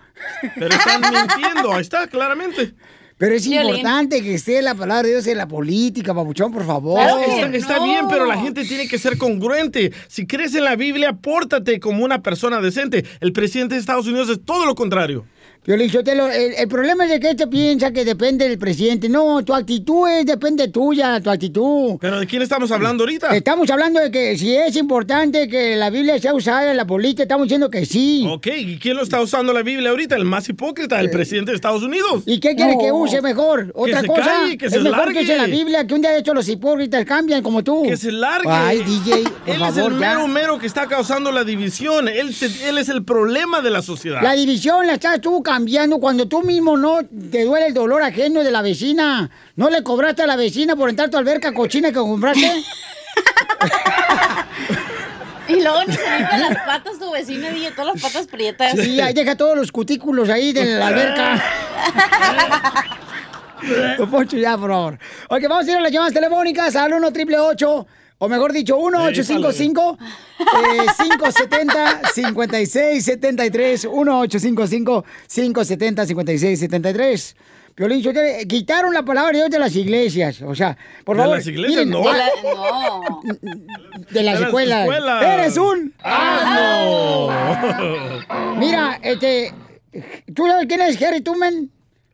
Pero están mintiendo, ahí está, claramente. Pero es Violín. importante que esté la palabra de Dios en la política, papuchón, por favor. Claro que está, está bien, pero la gente tiene que ser congruente. Si crees en la Biblia, pórtate como una persona decente. El presidente de Estados Unidos es todo lo contrario. Piolín Sotelo, el, el problema es de que este piensa que depende del presidente. No, tu actitud es, depende tuya, tu actitud. ¿Pero de quién estamos hablando ahorita? Estamos hablando de que si es importante que la Biblia sea usada en la política, estamos diciendo que sí. Ok, ¿y quién lo está usando la Biblia ahorita? El más hipócrita, el presidente de Estados Unidos. ¿Y qué quiere que use mejor? Otra se cosa, calle, que es se mejor largue. que use la Biblia, que un día de hecho los hipócritas cambian como tú. Que se largue. Ay, DJ, por Él favor, es el ya. mero mero que está causando la división. Él, es el problema de la sociedad. La división la estás tú cambiando cuando tú mismo no te duele el dolor ajeno de la vecina. ¿No le cobraste a la vecina por entrar a tu alberca cochina que compraste? Y luego ni se limpia las patas tu vecino y todas las patas prietas. Sí, ahí deja todos los cutículos ahí de la alberca. Poncho, ya, por favor. Ok, vamos a ir a las llamadas telefónicas al 1 triple o mejor dicho, 1 855 eh, 570 5673 1 855 570 5673 Piolín, yo te- quitaron la palabra de Dios de las iglesias. O sea, por ¿De favor. las iglesias? miren, No. de, la- No. de las De las escuelas. escuelas. Eres un. ¡Asno! Mira, este. ¿Tú sabes quién es Harry Tubman?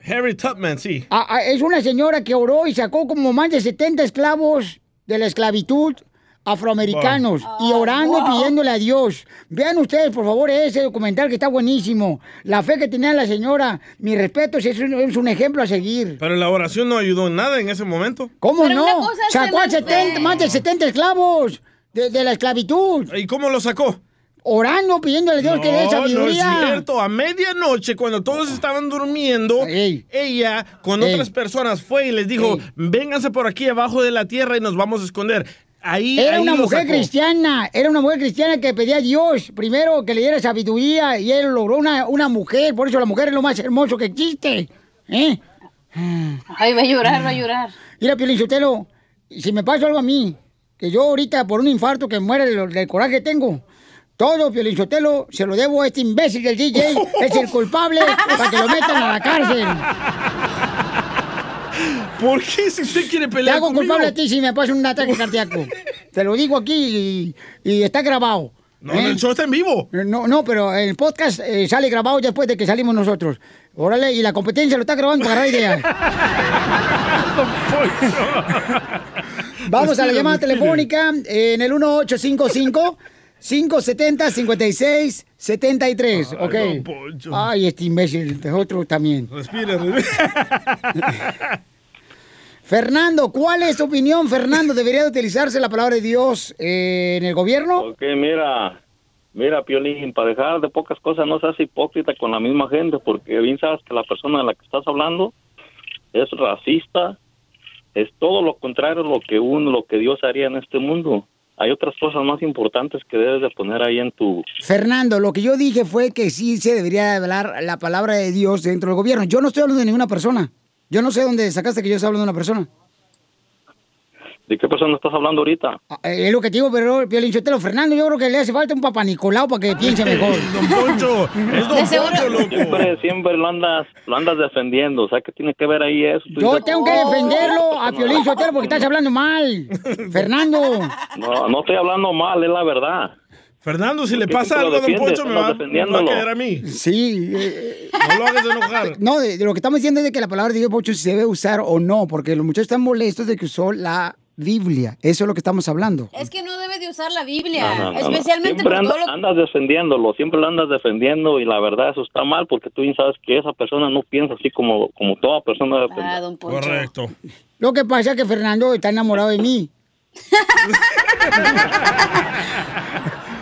Harry Tubman, sí. Ah, ah, es una señora que oró y sacó como más de 70 esclavos de la esclavitud afroamericanos y orando y pidiéndole a Dios. Vean ustedes, por favor, ese documental que está buenísimo. La fe que tenía la señora, mi respeto, es un, es un ejemplo a seguir. Pero la oración no ayudó en nada en ese momento. ¿Cómo Pero no? Sacó a tener 70, fe. más de 70 esclavos de, de la esclavitud. ¿Y cómo lo sacó? Orando, pidiéndole a Dios que dé No, no es sabiduría. cierto. A medianoche, cuando todos estaban durmiendo, Ey. ella con Ey. otras personas fue y les dijo, Ey. vénganse por aquí abajo de la tierra y nos vamos a esconder. Ahí, Era ahí una mujer sacó. cristiana, era una mujer cristiana que pedía a Dios primero que le diera sabiduría y él logró una, una mujer, por eso la mujer es lo más hermoso que existe. ¿eh? Ay, va a llorar, va a llorar. Mira, Piolín Sotelo, si me pasa algo a mí, que yo ahorita por un infarto que muere del, del coraje que tengo, todo, Piolín Sotelo, se lo debo a este imbécil del DJ, es el culpable para que lo metan a la cárcel. ¿Por qué si usted quiere Te pelear hago conmigo? culpable a ti si me pasa un ataque cardíaco. Te lo digo aquí y, y está grabado. No, ¿eh? el show está en vivo. No, no, pero el podcast eh, sale grabado después de que salimos nosotros. Órale, y la competencia lo está grabando para idea. Vamos a la llamada telefónica eh, en el 1855 570 56 73, Ay, ok. don Poncho. Ay, este imbécil, de otro también. Respire, respire. Fernando, ¿cuál es tu opinión, Fernando? ¿Debería de utilizarse la palabra de Dios eh, en el gobierno? Ok, mira, mira, Piolín, para dejar de pocas cosas no seas hipócrita con la misma gente, porque bien sabes que la persona de la que estás hablando es racista, es todo lo contrario a lo que uno, lo que Dios haría en este mundo. Hay otras cosas más importantes que debes de poner ahí en tu... Fernando, lo que yo dije fue que sí se debería hablar la palabra de Dios dentro del gobierno. Yo no estoy hablando de ninguna persona. Yo no sé dónde sacaste que yo estoy hablando de una persona. ¿De qué persona estás hablando ahorita? Ah, eh, Es lo que te digo, pero Piolín Sotelo, Fernando, yo creo que le hace falta un papá Nicolau para que piense mejor. Don Poncho, es Don Poncho, loco. Siempre, siempre lo andas, lo andas defendiendo, o sea, ¿qué tiene que ver ahí eso? Yo dices, tengo que "Oh, defenderlo a Sotelo porque estás hablando mal. Fernando. No, no estoy hablando mal, es la verdad. Fernando, si le ¿Por qué pasa algo a Don? Poncho, me va, Andas me va a caer a mí. Sí. eh, No lo hagas enojar. no, de, de lo que estamos diciendo es de que la palabra de Dios, Poncho, si se debe usar o no, porque los muchachos están molestos de que usó la Biblia. Eso es lo que estamos hablando. Es que no debe de usar la Biblia, No, no, no, no. especialmente Siempre por anda- todo lo andas defendiéndolo, siempre lo andas defendiendo y la verdad eso está mal porque tú bien sabes que esa persona no piensa así como, como toda persona debe pensar. Ah, don Poncho. Correcto. Lo que pasa es que Fernando está enamorado de mí.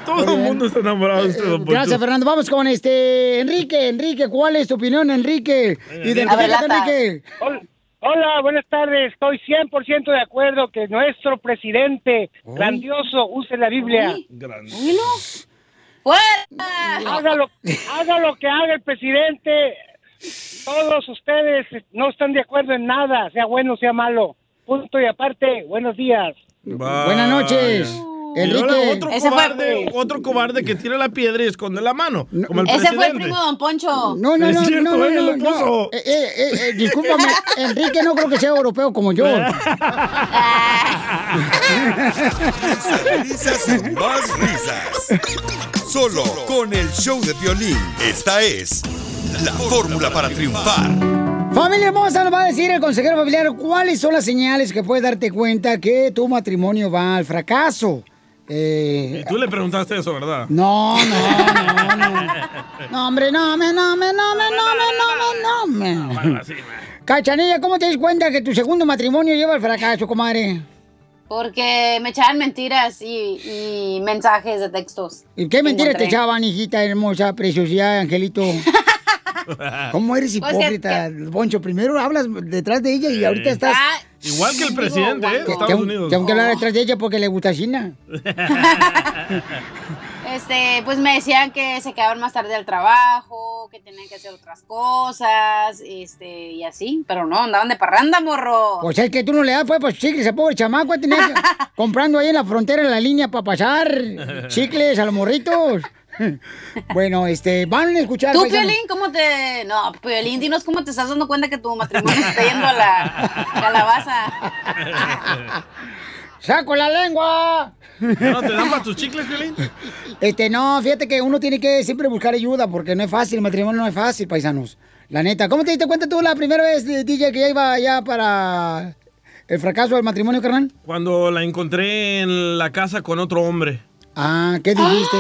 Todo el mundo está enamorado de usted, Don Poncho. Gracias, Fernando. Vamos con este Enrique. Enrique, ¿cuál es tu opinión, Enrique? Identifícate. Enrique. Hola, buenas tardes. Estoy 100% de acuerdo que nuestro presidente grandioso use la Biblia. Haga lo, haga lo que haga el presidente. Todos ustedes no están de acuerdo en nada, sea bueno, sea malo. Punto y aparte, buenos días. Buenas noches. Enrique. otro Ese fue- cobarde, otro cobarde que tira la piedra y esconde la mano, como el Ese presidente. fue el primo Don Poncho. No, no, Es no, cierto, no, no, no. Eh, eh, eh, eh, discúlpame, Enrique no creo que sea europeo como yo. Risas, risas y más risas. Solo con el show de violín. Esta es la fórmula para triunfar. Familia hermosa, nos va a decir el consejero familiar cuáles son las señales que puedes darte cuenta que tu matrimonio va al fracaso. Eh, Y tú le preguntaste eso, ¿verdad? no, no, no, no. No, hombre, no, me, no, me, no, me, no, me, no, me, no, me. Cachanilla, ¿cómo te das cuenta que tu segundo matrimonio lleva al fracaso, comadre? Porque me echaban mentiras y, y mensajes de textos. ¿Y qué mentiras te echaban, hijita hermosa, preciosidad, angelito? ¿Cómo eres Pues que- hipócrita, Poncho? Primero hablas detrás de ella y ahorita estás... Igual que el presidente ¿eh? de Estados Unidos. Tengo que hablar detrás de ella porque le gusta China. Este, pues me decían que se quedaban más tarde al trabajo, que tenían que hacer otras cosas, este, y así, pero no, andaban de parranda, morro. Sea, es que tú no le das, pues, pues chicles a pobre chamaco. Tenés comprando ahí en la frontera, en la línea para pasar chicles a los morritos. bueno, este, van a escuchar. Tú, paisanos. Piolín, ¿cómo te...? No, Piolín, dinos cómo te estás dando cuenta que tu matrimonio está yendo a la calabaza. ¡Saco la lengua! ¿Ya no te dan para tus chicles, Piolín? Este, no, fíjate que uno tiene que siempre buscar ayuda porque no es fácil, el matrimonio no es fácil, paisanos. La neta, ¿cómo te diste cuenta tú la primera vez, eh, DJ, que ya iba ya para el fracaso del matrimonio, carnal? Cuando la encontré en la casa con otro hombre. Ah, ¿qué dijiste?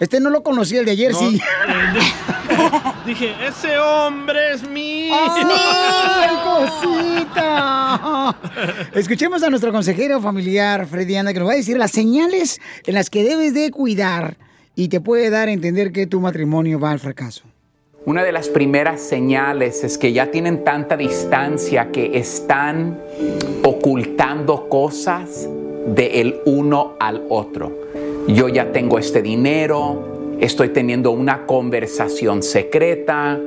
Este no lo conocí, el de ayer No, sí. Dije, ese hombre es mi. ¡Ay, cosita! Escuchemos a nuestro consejero familiar, Freddy Anda, que nos va a decir las señales en las que debes de cuidar y te puede dar a entender que tu matrimonio va al fracaso. Una de las primeras señales es que ya tienen tanta distancia que están ocultando cosas del uno al otro. Yo ya tengo este dinero, estoy teniendo una conversación secreta,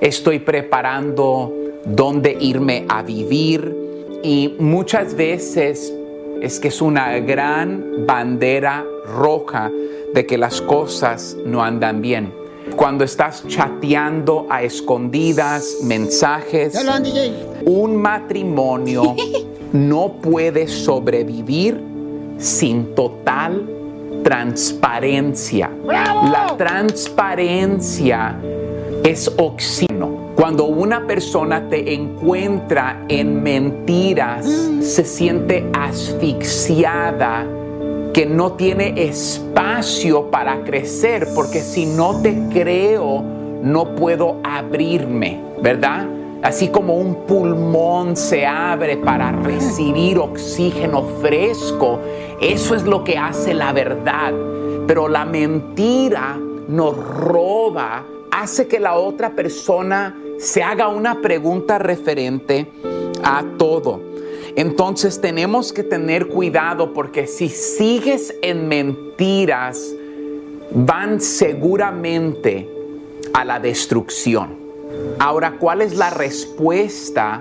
estoy preparando dónde irme a vivir y muchas veces es que es una gran bandera roja de que las cosas no andan bien. Cuando estás chateando a escondidas, mensajes, un matrimonio no puede sobrevivir sin total transparencia. La transparencia es oxígeno. Cuando una persona te encuentra en mentiras, se siente asfixiada, que no tiene espacio para crecer, porque si no te creo, no puedo abrirme, ¿verdad? Así como un pulmón se abre para recibir oxígeno fresco, eso es lo que hace la verdad. Pero la mentira nos roba, hace que la otra persona se haga una pregunta referente a todo. Entonces tenemos que tener cuidado porque si sigues en mentiras, van seguramente a la destrucción. Ahora, ¿cuál es la respuesta?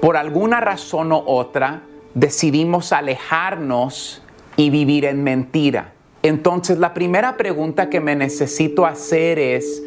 Por alguna razón u otra, decidimos alejarnos y vivir en mentira. Entonces, la primera pregunta que me necesito hacer es,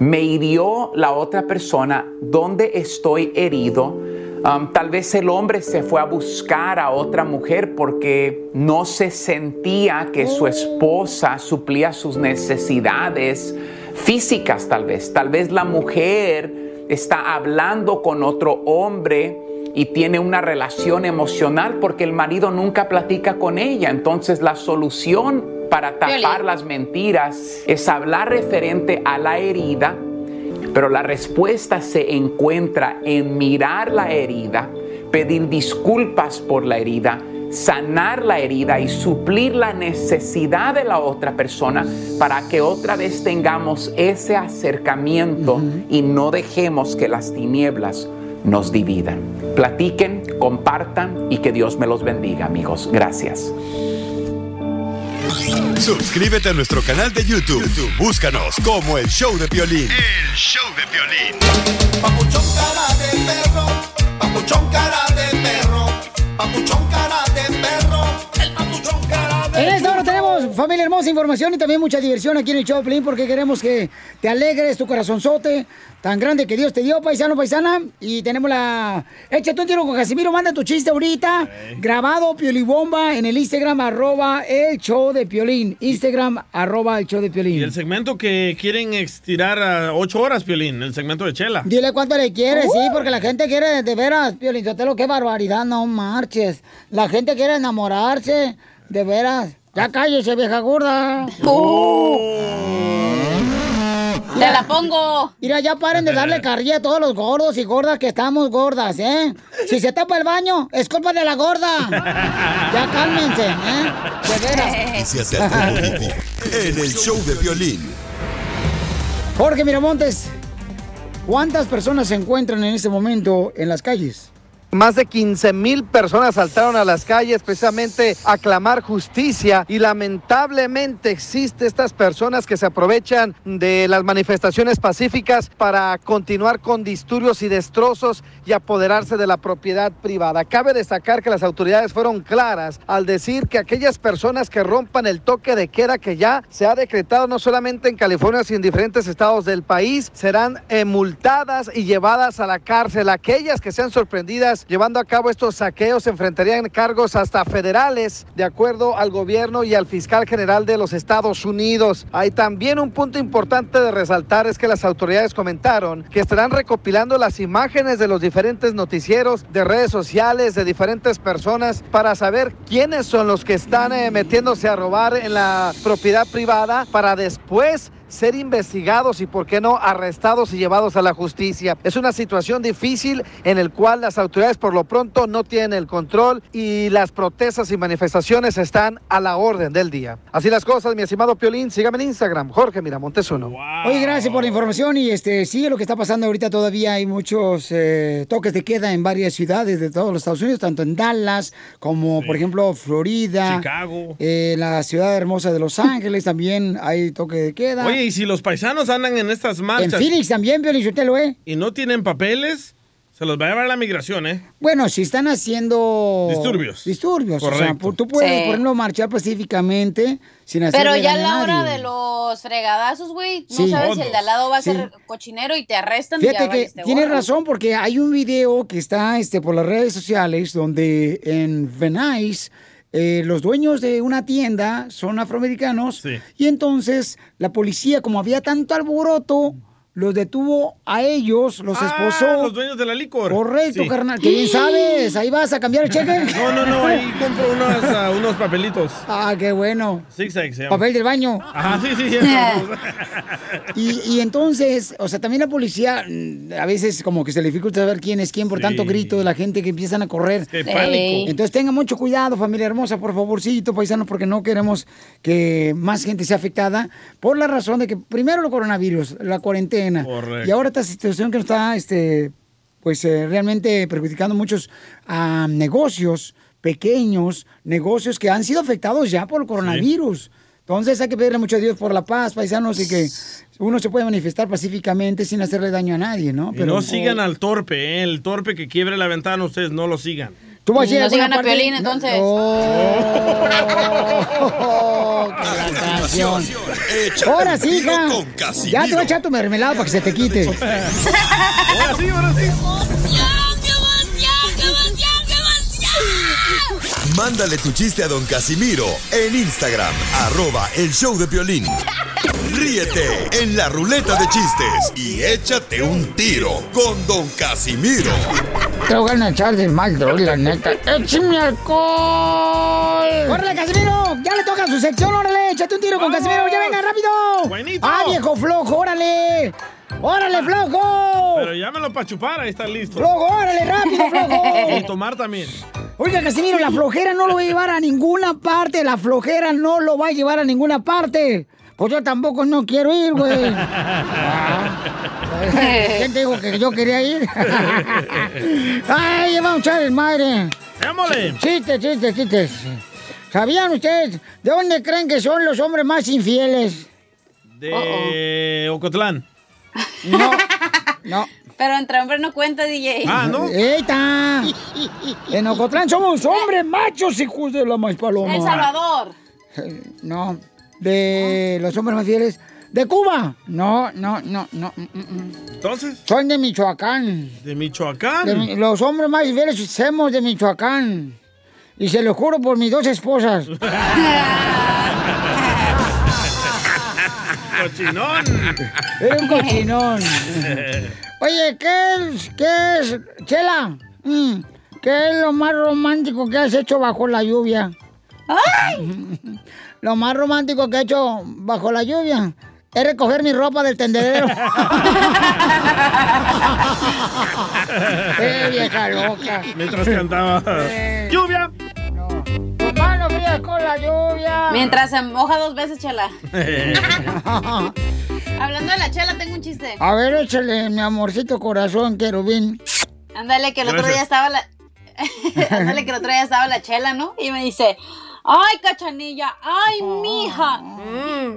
¿me hirió la otra persona? ¿Dónde estoy herido? Um, tal vez el hombre se fue a buscar a otra mujer porque no se sentía que su esposa suplía sus necesidades físicas tal vez. Tal vez la mujer está hablando con otro hombre y tiene una relación emocional porque el marido nunca platica con ella. Entonces la solución para tapar las mentiras es hablar referente a la herida, pero la respuesta se encuentra en mirar la herida, pedir disculpas por la herida, sanar la herida y suplir la necesidad de la otra persona para que otra vez tengamos ese acercamiento y no dejemos que las tinieblas nos dividan. Platiquen, compartan y que Dios me los bendiga, amigos. Gracias. Suscríbete a nuestro canal de YouTube. YouTube, Búscanos como el show de violín. El show de violín. Papuchón cara de perro, papuchón cara de perro, papuchón cara de perro, En esta hora tenemos, familia hermosa, información y también mucha diversión aquí en el show de Piolín porque queremos que te alegres tu corazonzote tan grande que Dios te dio, paisano, paisana. Y tenemos la... Échate un tiro con Casimiro, manda tu chiste ahorita. Grabado, Piolibomba, en el Instagram, arroba el show de Piolín. Instagram, arroba el show de Y Piolín. el segmento que quieren estirar a ocho horas, Piolín, el segmento de Chela. Dile cuánto le quieres, sí, porque la gente quiere, de veras, Piolín, lo qué barbaridad, no marches. La gente quiere enamorarse, de veras. Ya cállese, vieja gorda. Te la pongo. Mira, ya paren de darle carrilla a todos los gordos y gordas que estamos gordas, ¿eh? Si se tapa el baño, es culpa de la gorda. Ya cálmense, ¿eh? De veras. En el show de violín. Jorge Miramontes, ¿cuántas personas se encuentran en este momento en las calles? Más de 15 mil personas saltaron a las calles precisamente a clamar justicia y lamentablemente existe estas personas que se aprovechan de las manifestaciones pacíficas para continuar con disturbios y destrozos y apoderarse de la propiedad privada. Cabe destacar que las autoridades fueron claras al decir que aquellas personas que rompan el toque de queda que ya se ha decretado no solamente en California sino en diferentes estados del país serán multadas y llevadas a la cárcel. Aquellas que sean sorprendidas llevando a cabo estos saqueos se enfrentarían cargos hasta federales, de acuerdo al gobierno y al fiscal general de los Estados Unidos. Hay también un punto importante de resaltar es que las autoridades comentaron que estarán recopilando las imágenes de los diferentes noticieros, de redes sociales, de diferentes personas para saber quiénes son los que están eh, metiéndose a robar en la propiedad privada para después ser investigados y, por qué no, arrestados y llevados a la justicia. Es una situación difícil en el cual las autoridades por lo pronto no tienen el control y las protestas y manifestaciones están a la orden del día. Así las cosas, mi estimado Piolín, sígame en Instagram, Jorge Miramontes uno. Oye, gracias por la información y este sí, lo que está pasando ahorita todavía hay muchos eh, toques de queda en varias ciudades de todos los Estados Unidos, tanto en Dallas como por ejemplo Florida, Chicago. eh, la ciudad hermosa de Los Ángeles también hay toque de queda. Oye, y si los paisanos andan en estas marchas en Phoenix también, Piolín, Sotelo, ¿eh? y no tienen papeles, se los va a llevar la migración, ¿eh? Bueno, si están haciendo... Disturbios. Disturbios. O sea, Correcto. tú puedes, Sí. por ejemplo, marchar pacíficamente sin hacer Pero ya a la hora de los fregadazos, güey, no Sí. sabes si el de al lado va a Sí. ser cochinero y te arrestan y ya Fíjate que tienes gorro. razón porque hay un video que está este, por las redes sociales donde en Venice eh, los dueños de una tienda son afroamericanos y entonces la policía, como había tanto alboroto, los detuvo a ellos, los Ah, esposó. los dueños de la licor. Correcto, Sí. carnal, que bien sabes. Ahí vas a cambiar el cheque. No, no, no, ahí compro unos, ah, unos papelitos. Ah, qué bueno. Zigzag se llama. Papel del baño. Ajá, sí, sí, eso. Y, y entonces, o sea, también la policía mm, a veces como que se le dificulta saber quién es quién por tanto grito de la gente que empiezan a correr. que pánico. Entonces tengan mucho cuidado, familia hermosa, por favorcito, paisano, porque no queremos que más gente sea afectada por la razón de que primero el coronavirus, la cuarentena. Correcto. Y ahora esta situación que nos está, este, pues eh, realmente perjudicando muchos ah, negocios pequeños, negocios que han sido afectados ya por el coronavirus. Entonces hay que pedirle mucho a Dios por la paz, paisanos, y que uno se puede manifestar pacíficamente sin hacerle daño a nadie, ¿no? Y no sigan al torpe, ¿eh? El torpe que quiebre la ventana, ustedes no lo sigan. Tú vas a ir No alguna sigan a Piolín, entonces. Oh, qué la canción. Ahora sí, hija. Ya te voy a echar tu mermelada para que se te quite. Ahora sí, ahora sí. Mándale tu chiste a don Casimiro en Instagram, arroba el show de violín. Ríete en la ruleta de chistes y échate un tiro con don Casimiro. Te voy a echar de mal, droga, la neta. ¡Échame alcohol! ¡Órale, Casimiro! ¡Ya le toca su sección! ¡Órale! ¡Échate un tiro con ¡Vamos! Casimiro! ¡Ya venga, rápido! Buenito. ¡Ah, viejo flojo! ¡Órale! ¡Órale, flojo! Pero llámelo para chupar, ahí está listo. ¡Flojo, órale, rápido, flojo! Y tomar también. Oiga, Casimiro, la flojera no lo va a llevar a ninguna parte. La flojera no lo va a llevar a ninguna parte. Pues yo tampoco no quiero ir, güey. Ah, ¿Quién te dijo que yo quería ir? ¡Ay, vamos a echar el madre! ¡Démosle! Chistes, chistes, chistes. ¿Sabían ustedes de dónde creen que son los hombres más infieles? De Ocotlán. No, no. Pero entre hombres no cuenta, DJ. Ah, ¿no? ¡Eita! En Ocotlán somos hombres machos, hijos de la más paloma. El Salvador. No, de los hombres más fieles. ¿De Cuba? No, no, no, no. mm, mm. Entonces, Son de Michoacán. de Michoacán. De los hombres más fieles somos de Michoacán. Y se lo juro por mis dos esposas. Cochinón. Eres un cochinón. Oye, ¿qué es, qué es, Chela? Mm, ¿Qué es lo más romántico que has hecho bajo la lluvia? Lo más romántico que he hecho bajo la lluvia es recoger mi ropa del tendedero. ¡Eh, vieja loca! Mientras cantaba. Eh. ¡Lluvia! ¡Tu mano fría con la lluvia! Mientras se moja dos veces, chela. Hablando de la chela, tengo un chiste. A ver, échale, mi amorcito corazón, querubín. Ándale, que el otro día estaba la. Ándale, que el otro día estaba la chela, ¿no? Y me dice, ay, cachanilla, ay, mija.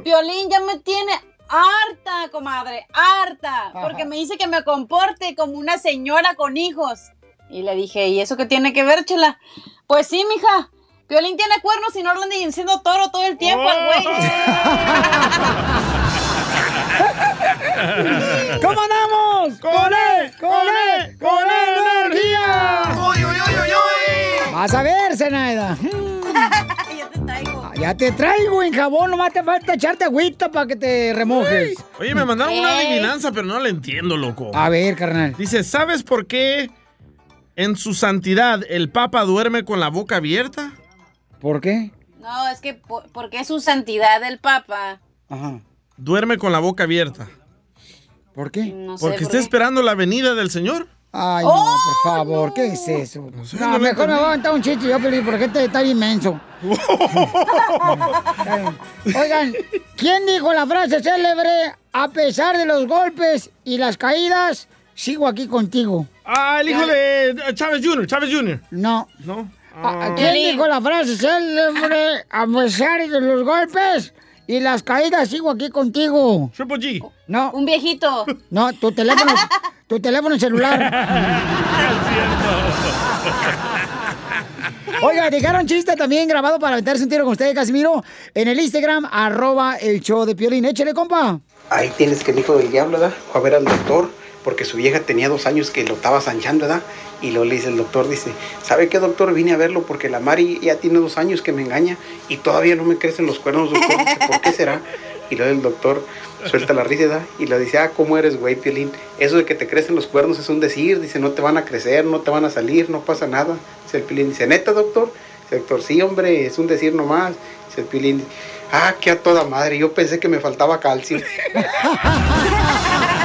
Violín ya me tiene harta, comadre, harta. Porque me dice que me comporte como una señora con hijos. Y le dije, ¿y eso qué tiene que ver, chela? Pues sí, mija. Violín tiene cuernos y no lo andan diciendo toro todo el tiempo al güey. ¿Cómo andamos? ¡Con él! ¡Con él! ¡Con él, energía! ¡Uy, uy, uy, uy, uy! Vas a ver, Zenaida. ya te traigo. Ya te traigo en jabón, nomás te falta echarte agüita para que te remojes. Oye, me mandaron una adivinanza, pero no la entiendo, loco. A ver, carnal. Dice, ¿sabes por qué en su santidad el Papa duerme con la boca abierta? ¿Por qué? No, es que po- porque es su santidad el Papa. Ajá. Duerme con la boca abierta. ¿Por qué? No sé Porque por está qué. esperando la venida del Señor. Ay, no, por favor, ¿qué es eso? No, sé, no lo mejor me voy a aventar un chiste yo, Pelín, porque este está inmenso. Oigan, ¿quién dijo la frase célebre? A pesar de los golpes y las caídas, sigo aquí contigo. Ah, el hijo de Chávez Jr., Chávez Jr. No. ¿No? ¿A- a ¿Quién dijo la frase célebre? A pesar de los golpes y las caídas, sigo aquí contigo. Triple G. No. Un viejito. No, tu teléfono, tu teléfono celular. Oiga, dejaron chiste también grabado para aventarse un tiro con usted, Casimiro, en el Instagram, arroba el show de Piolín. Échale, compa. Ahí tienes que el hijo del diablo, ¿verdad? Fue a ver al doctor porque su vieja tenía dos años que lo estaba zanchando, ¿verdad? Y luego le dice el doctor, dice, ¿sabe qué doctor? Vine a verlo porque la Mari ya tiene dos años que me engaña y todavía no me crecen los cuernos, doctor. Dice, ¿por qué será? Y luego el doctor suelta la risa, ¿verdad? Y le dice, ah, ¿cómo eres, güey, Piolín? Eso de que te crecen los cuernos es un decir, dice, no te van a crecer, no te van a salir, no pasa nada. Dice el Piolín, dice, ¿neta, doctor? Dice el doctor, sí, hombre, es un decir nomás. Dice el Piolín, ah, qué a toda madre, yo pensé que me faltaba calcio.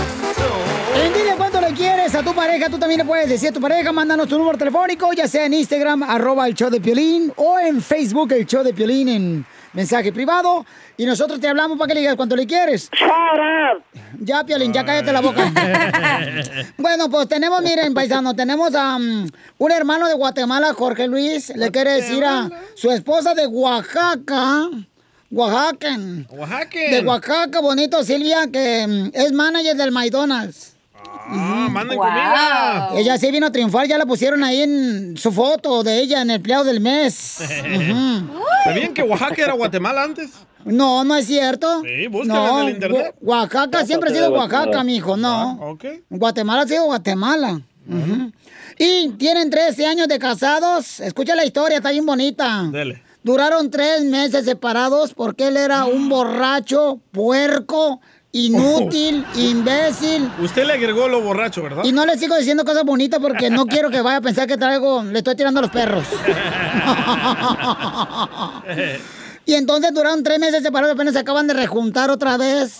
a tu pareja, tú también le puedes decir a tu pareja, mándanos tu número telefónico, ya sea en Instagram, arroba el show de Piolín, o en Facebook, el show de Piolín, en mensaje privado, y nosotros te hablamos para que le digas cuánto le quieres. Ya, Piolín, ya cállate la boca. Bueno, pues tenemos, miren, paisano, tenemos a um, un hermano de Guatemala, Jorge Luis, le quiere decir a su esposa de Oaxaca, Oaxaca, Oaxaca. de Oaxaca, bonito, Silvia, que mm, es manager del McDonald's. Ah, manden comida. Ella sí vino a triunfar, ya la pusieron ahí en su foto de ella, en el empleado del mes. ¿Sabían que Oaxaca era Guatemala antes? No, no es cierto. Sí, búscala en el internet. Oaxaca siempre ha sido Oaxaca, mijo, no. Ah, ok. Guatemala ha sido Guatemala. Y tienen 13 años de casados. Escucha la historia, está bien bonita. Dele. Duraron tres meses separados porque él era un borracho, puerco, inútil, imbécil. Usted le agregó lo borracho, ¿verdad? Y no le sigo diciendo cosas bonitas porque no quiero que vaya a pensar que traigo, le estoy tirando a los perros. Y entonces duraron tres meses separados, apenas se acaban de rejuntar otra vez.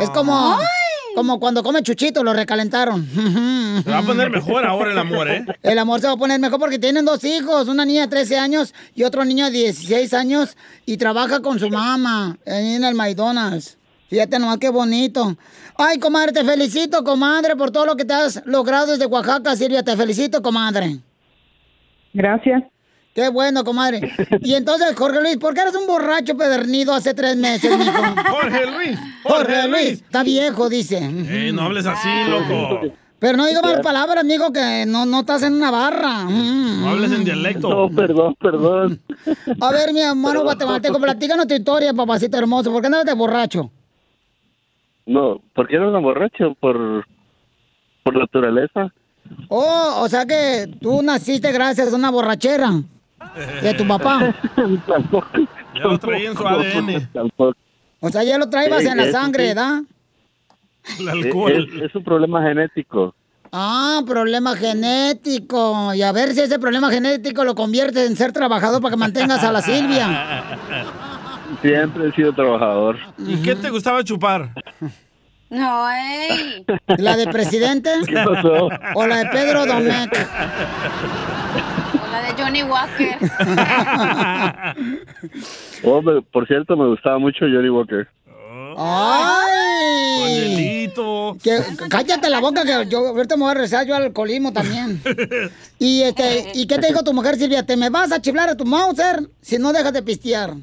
Es como, como cuando come chuchito, lo recalentaron. Se va a poner mejor ahora el amor, ¿eh? El amor se va a poner mejor porque tienen dos hijos, una niña de 13 años y otro niño de 16 años y trabaja con su mamá en el McDonald's. Fíjate nomás qué bonito. Ay, comadre, te felicito, comadre, por todo lo que te has logrado desde Oaxaca, Silvia. Te felicito, comadre. Gracias. Qué bueno, comadre. Y entonces, Jorge Luis, ¿por qué eres un borracho pedernido hace tres meses, mijo? Jorge Luis. Jorge Luis. Está viejo, dice. Eh, no hables así, loco. Pero no diga malas palabras, amigo, que no, no estás en una barra. Mm. No hables en dialecto. No, perdón, perdón. A ver, mi hermano guatemalteco, platícanos tu historia, papacito hermoso. ¿Por qué andas de borracho? No, ¿por qué no me borracho? Por, por naturaleza. Oh, o sea que tú naciste gracias a una borrachera de tu papá. Ya lo traía en su ADN. O sea, ya lo traibas Sí, en la sangre, sí. ¿verdad? El Es, es un problema genético. Ah, problema genético. Y a ver si ese problema genético lo conviertes en ser trabajador para que mantengas a la Silvia. Siempre he sido trabajador. ¿Y qué te gustaba chupar? No, ey. ¿La de presidente? ¿Qué pasó? ¿O la de Pedro Domecq? O la de Johnny Walker. Oh, me- por cierto, me gustaba mucho Johnny Walker. ¡Ay! Que, cállate la boca que yo ahorita me voy a rezar yo al alcoholismo también. Y este, ¿y qué te dijo tu mujer Silvia? ¿Te me vas a chiflar a tu Mauser si no dejas de pistear?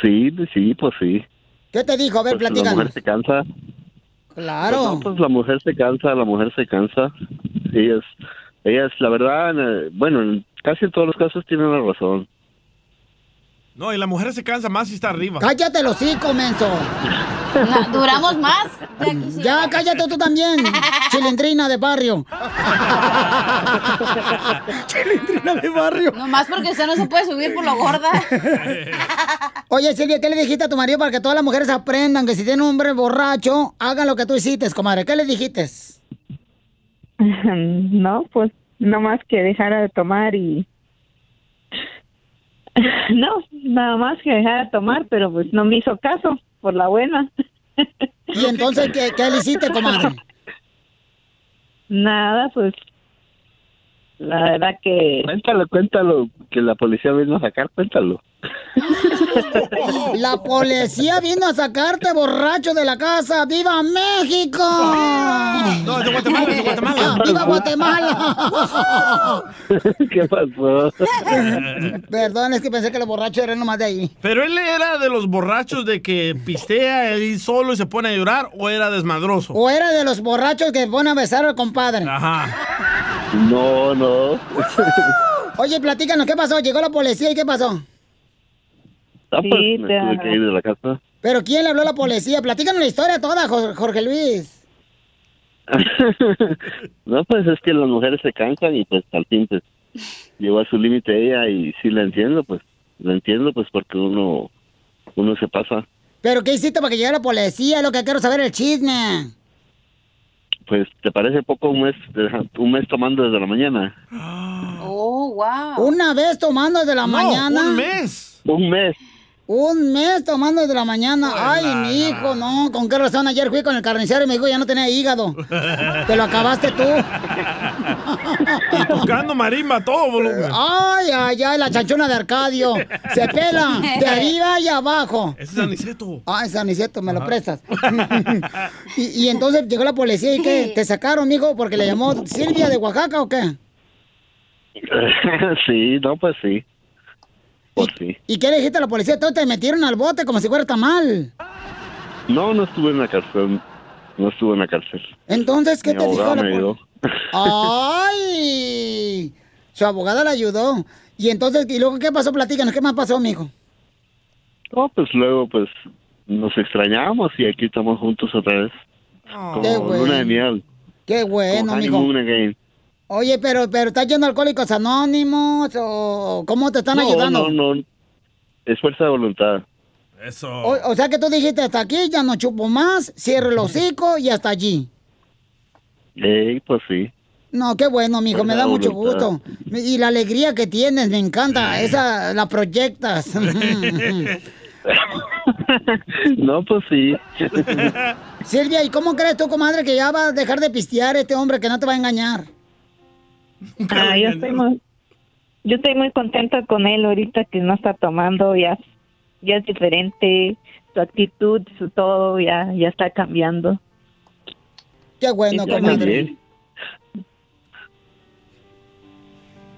Sí, sí, pues sí. ¿Qué te dijo? A ver, Pues la mujer se cansa. Claro. No, pues la mujer se cansa, la mujer se cansa. Ella es, ella es la verdad, eh, bueno, en casi en todos los casos tiene la razón. No, y la mujer se cansa más si está arriba. Cállate los hocico, menso. No, ¿Duramos más? Ya, cállate tú también, chilindrina de barrio. chilindrina de barrio. Nomás porque usted no se puede subir por lo gorda. Oye, Silvia, ¿qué le dijiste a tu marido para que todas las mujeres aprendan que si tiene un hombre borracho, hagan lo que tú hiciste, comadre? ¿Qué le dijiste? No, pues no más que dejara de tomar y... No, nada más que dejara de tomar, pero pues no me hizo caso, por la buena. ¿Y entonces qué, qué le hiciste, comadre? Nada, pues la verdad que... Cuéntalo, cuéntalo, que la policía vino a sacar, cuéntalo. La policía vino a sacarte borracho de la casa. ¡Viva México! No, es de Guatemala, es de Guatemala. Ah, ¡Viva Guatemala! ¿Qué pasó? Perdón, es que pensé que los borrachos eran nomás de ahí. ¿Pero él era de los borrachos de que pistea él solo y se pone a llorar o era desmadroso? ¿O era de los borrachos que ponen a besar al compadre? Ajá. No, no. Oye, platícanos, ¿qué pasó? Llegó la policía y ¿qué pasó? Ah, pues, Sí, me tuve que ir de la casa. ¿Pero quién le habló a la policía? Platícanos la historia toda, Jo- Jorge Luis. no, pues es que las mujeres se cansan y pues al fin pues llegó a su límite ella y sí la entiendo, pues la entiendo pues porque uno uno se pasa. ¿Pero qué hiciste para que llegara la policía? Es lo que quiero saber el chisme. Pues te parece poco un mes un mes tomando desde la mañana. Oh, wow. Una vez tomando desde la mañana. un mes. Un mes. Un mes tomando desde la mañana. Ay, mi hijo, no. ¿Con qué razón? Ayer fui con el carnicero y me dijo ya no tenía hígado. Te lo acabaste tú. Y tocando marimba todo volumen. Ay, ay, ay, la chanchona de Arcadio. Se pela de arriba y abajo. Ese es Aniceto. Ah, es Aniceto, me lo prestas. y, y entonces llegó la policía y ¿qué? ¿Te sacaron, mijo, porque le llamó Silvia de Oaxaca o qué? sí, no, pues sí. Pues sí. ¿Y qué le dijiste a la policía? Todos te metieron al bote como si fuera tamal. No, no estuve en la cárcel. No estuve en la cárcel. Entonces, ¿qué Mi te dijo la me policía? ayudó. ¡Ay! Su abogada la ayudó. Y entonces, ¿y luego qué pasó? Platícanos, ¿qué más pasó, mijo? No, pues luego pues nos extrañamos y aquí estamos juntos otra vez. Como Qué bueno. luna de miel. Qué bueno, Como mijo. Oye, pero, pero ¿estás yendo a Alcohólicos Anónimos o cómo te están no, ayudando? No, no, Es fuerza de voluntad. Eso. O, o sea que tú dijiste hasta aquí, ya no chupo más, cierro el hocico y hasta allí. Ey, pues sí. No, qué bueno, mijo, me da mucho gusto. Y la alegría que tienes, me encanta. Esa la proyectas. No, pues sí. Silvia, ¿y cómo crees tú, comadre, que ya va a dejar de pistear este hombre que no te va a engañar? Ah, yo estoy muy, yo estoy muy contenta con él ahorita que no está tomando, ya, ya es diferente, su actitud, su todo, ya, ya está cambiando. Qué bueno, comadre.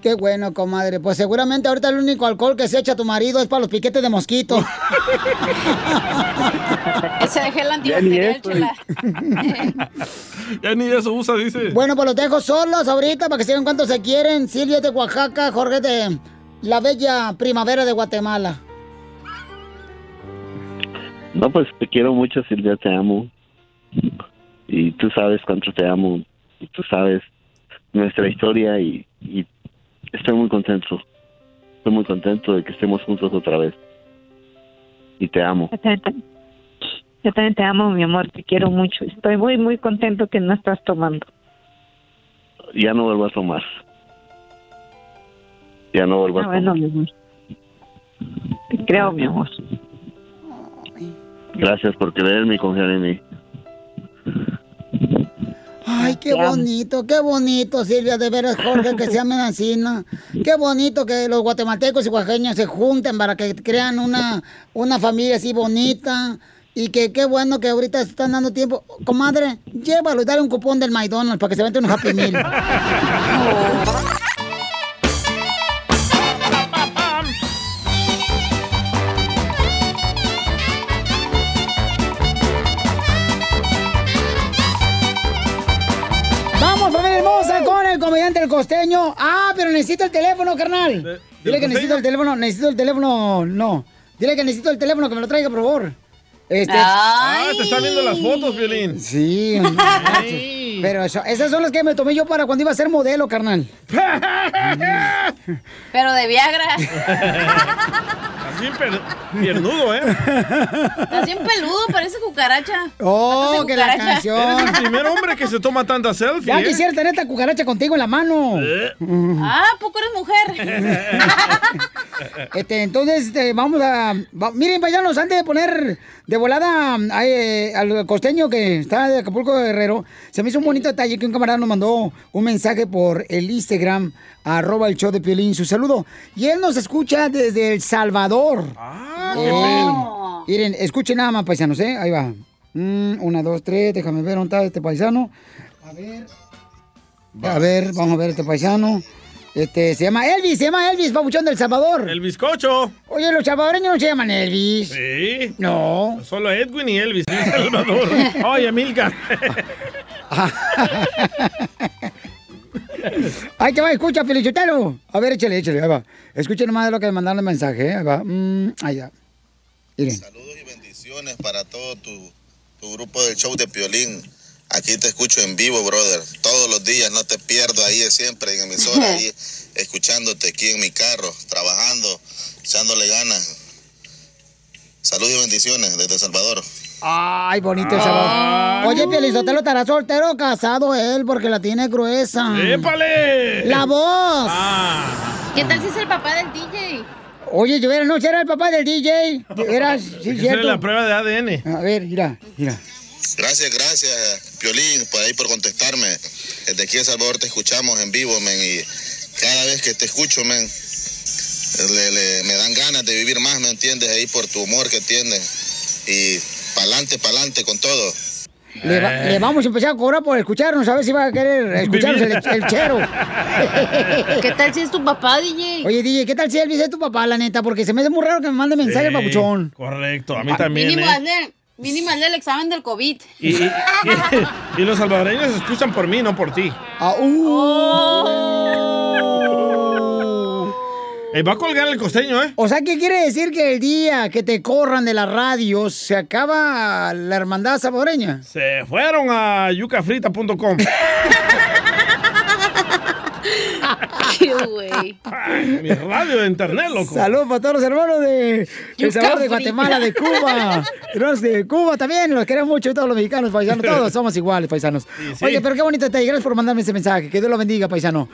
Qué bueno, comadre. Pues seguramente ahorita el único alcohol que se echa tu marido es para los piquetes de mosquito. Ese dejé el antibacterial, chela. ya ni eso usa, dice. Bueno, pues los dejo solos ahorita para que sigan cuánto se quieren. Silvia es de Oaxaca, Jorge es de la bella primavera de Guatemala. No, pues te quiero mucho, Silvia, te amo. Y tú sabes cuánto te amo. Y tú sabes nuestra historia y, y estoy muy contento. Estoy muy contento de que estemos juntos otra vez. Y te amo. Yo también, te- yo también te amo, mi amor, te quiero mucho. Estoy muy, muy contento que no estás tomando. Ya no vuelvo a tomar. Ya no vuelvo a Ah, tomar. bueno, mi amor. Te creo, mi amor. Gracias por creerme y confiar en mí. Ay, qué bonito, qué bonito, Silvia, de veras, Jorge, que se amen así, ¿no? Qué bonito que los guatemaltecos y oaxaqueños se junten para que crean una, una familia así bonita. Y que qué bueno que ahorita se están dando tiempo. Comadre, llévalo y dale un cupón del McDonald's para que se vente un Happy Meal. Vamos, comediante El Costeño. Ah, pero necesito el teléfono, carnal. Dile que necesito el teléfono, necesito el teléfono, no. Dile que necesito el teléfono, que me lo traiga, por favor. Este... Ah, te están viendo las fotos, Violín. Sí, pero eso- esas son las que me tomé yo para cuando iba a ser modelo, carnal. Pero de Viagra. Per- piernudo, ¿eh? Estás bien peludo, parece cucaracha. Oh, que la cucaracha. canción. Eres el primer hombre que se toma tanta selfie, Ya ¿eh? quisiera tener esta cucaracha contigo en la mano. Ah, ¿a poco eres mujer? Este, entonces, este, vamos a. va- miren, paisanos, antes de poner de volada a, eh, al costeño que está de Acapulco Guerrero, se me hizo un bonito detalle que un camarada nos mandó un mensaje por el Instagram, arroba el show de Piolín, su saludo. Y él nos escucha desde El Salvador. Ah, qué Miren, escuchen nada más, paisanos, ¿eh? Ahí va. Mm, una, dos, tres, déjame ver dónde está este paisano. A ver. A ver, vamos a ver este paisano. Este, se llama Elvis, se llama Elvis, babuchón del Salvador. El bizcocho. Oye, los salvadoreños no se llaman Elvis. Sí. No. Solo Edwin y Elvis El Salvador. Oye, Milka. Ahí te va, escucha, Felichotelo. A ver, échale, échale, ahí va. Escuchen nomás lo que me mandaron el mensaje, ¿eh? Ahí va. Mm, ahí va. Miren. Bendiciones para todo tu, tu grupo del show de Piolín. Aquí te escucho en vivo, brother. Todos los días, no te pierdo ahí siempre en emisora, ahí escuchándote aquí en mi carro, trabajando, echándole ganas. Saludos y bendiciones desde El Salvador. Ay, bonito el Salvador. Oye, Pielizotelo estará soltero o casado él porque la tiene gruesa. ¡Épale! ¡La voz! ¿Qué tal si es el papá del DJ? Oye, yo era, no, si era el papá del DJ. Era, sí, cierto. la prueba de ADN. A ver, mira, mira. Gracias, gracias, Piolín, por ahí por contestarme. Desde aquí en Salvador te escuchamos en vivo, men, y cada vez que te escucho, men, le- le- me dan ganas de vivir más, ¿me entiendes? Ahí por tu humor que tienes. Y pa'lante, pa'lante con todo. Le, va- le vamos a empezar a cobrar por escucharnos, a ver si va a querer escucharnos el, el chero. ¿Qué tal si es tu papá, DJ? Oye, DJ, ¿qué tal si Elvis es tu papá, la neta? Porque se me hace muy raro que me mande mensaje el papuchón. Correcto, a mí también, Mínimo ¿eh? hazle, mínimo hazle el examen del COVID. Y, y- y- y los salvadoreños escuchan por mí, no por ti. Ah, Eh, va a colgar el costeño, ¿eh? O sea, ¿qué quiere decir que el día que te corran de la radio se acaba la hermandad salvadoreña? Se fueron a yucafrita.com. Qué güey. Mi radio de internet, loco. Saludos para todos los hermanos de El Salvador de Guatemala, de Cuba. Hermanos de Cuba también, los queremos mucho, todos los mexicanos, paisanos, todos somos iguales, paisanos. sí. Oye, pero qué bonito detalle, gracias por mandarme ese mensaje, que Dios lo bendiga, paisano.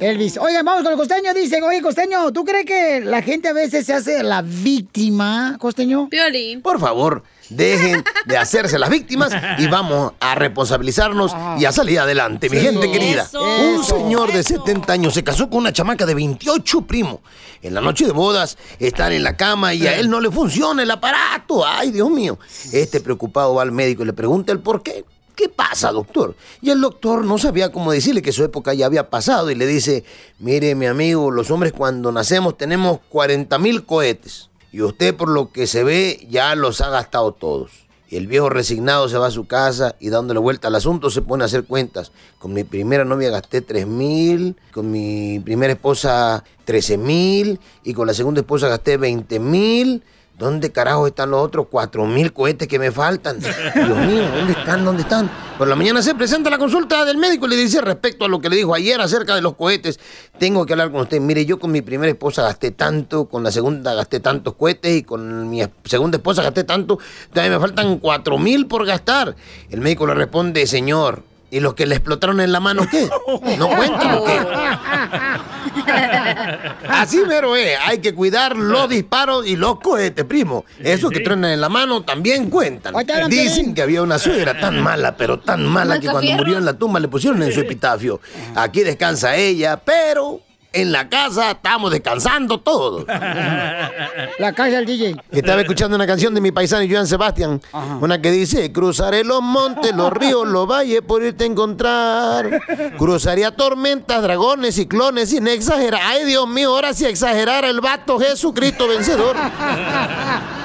Elvis, oigan, vamos con el costeño, dice, oye, costeño, ¿tú crees que la gente a veces se hace la víctima, costeño? Violín. Por favor, dejen de hacerse las víctimas y vamos a responsabilizarnos y a salir adelante, mi gente querida. Eso. Un Eso. señor de 70 años se casó con una chamaca de 28 primo. En la noche de bodas están en la cama y a él no le funciona el aparato. Ay, Dios mío. Este preocupado va al médico y le pregunta el por qué. ¿Qué pasa, doctor? Y el doctor no sabía cómo decirle que su época ya había pasado y le dice, mire, mi amigo, los hombres cuando nacemos tenemos 40 mil cohetes y usted por lo que se ve ya los ha gastado todos. Y el viejo resignado se va a su casa y dándole vuelta al asunto se pone a hacer cuentas. Con mi primera novia gasté 3 mil, con mi primera esposa 13 mil y con la segunda esposa gasté 20 mil. ¿Dónde carajo están los otros 4 mil cohetes que me faltan? Dios mío, ¿dónde están? ¿Dónde están? Por la mañana se presenta la consulta del médico y le dice respecto a lo que le dijo ayer acerca de los cohetes. Tengo que hablar con usted. Mire, yo con mi primera esposa gasté tanto, con la segunda gasté tantos cohetes y con mi segunda esposa gasté tanto. Todavía me faltan 4 mil por gastar. El médico le responde, señor, ¿y los que le explotaron en la mano qué? ¿No cuentan o qué? Así mero es, hay que cuidar los disparos y los cohetes, primo. Esos que truenan en la mano también cuentan. Dicen que había una suegra tan mala, pero tan mala que cuando murió en la tumba le pusieron en su epitafio. Aquí descansa ella, pero en la casa estamos descansando todos. La casa del DJ. Estaba escuchando una canción de mi paisano Joan Sebastián, una que dice, cruzaré los montes, los ríos, los valles por irte a encontrar. Cruzaría tormentas, dragones, ciclones, sin exagerar. Ay, Dios mío, ahora sí exagerara el vato Jesucristo vencedor.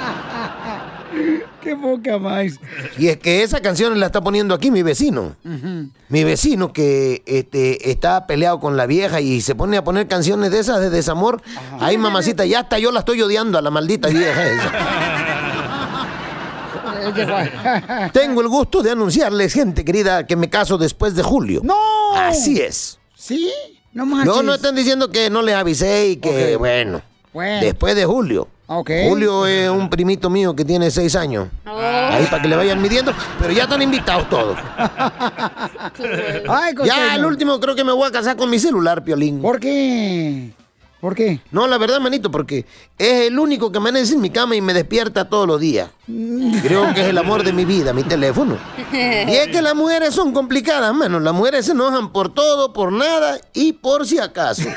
Qué poca más. Y es que esa canción la está poniendo aquí mi vecino. Mi vecino que este, está peleado con la vieja y se pone a poner canciones de esas de desamor. Ay, mamacita, ya hasta yo la estoy odiando a la maldita vieja esa. Tengo el gusto de anunciarles, gente querida, que me caso después de julio. ¡No! Así es. ¿Sí? No manches. No, no están diciendo que no les avisé y que, Bueno. después de julio. Ok. Julio es un primito mío que tiene seis años. Ahí para que le vayan midiendo, pero ya están invitados todos. Ay, Ya, al último creo que me voy a casar con mi celular, Piolín. ¿Por qué? ¿Por qué? No, la verdad, manito, porque es el único que amanece en mi cama y me despierta todos los días. Creo que es el amor de mi vida, mi teléfono. Y es que las mujeres son complicadas, mano. Las mujeres se enojan por todo, por nada y por si acaso.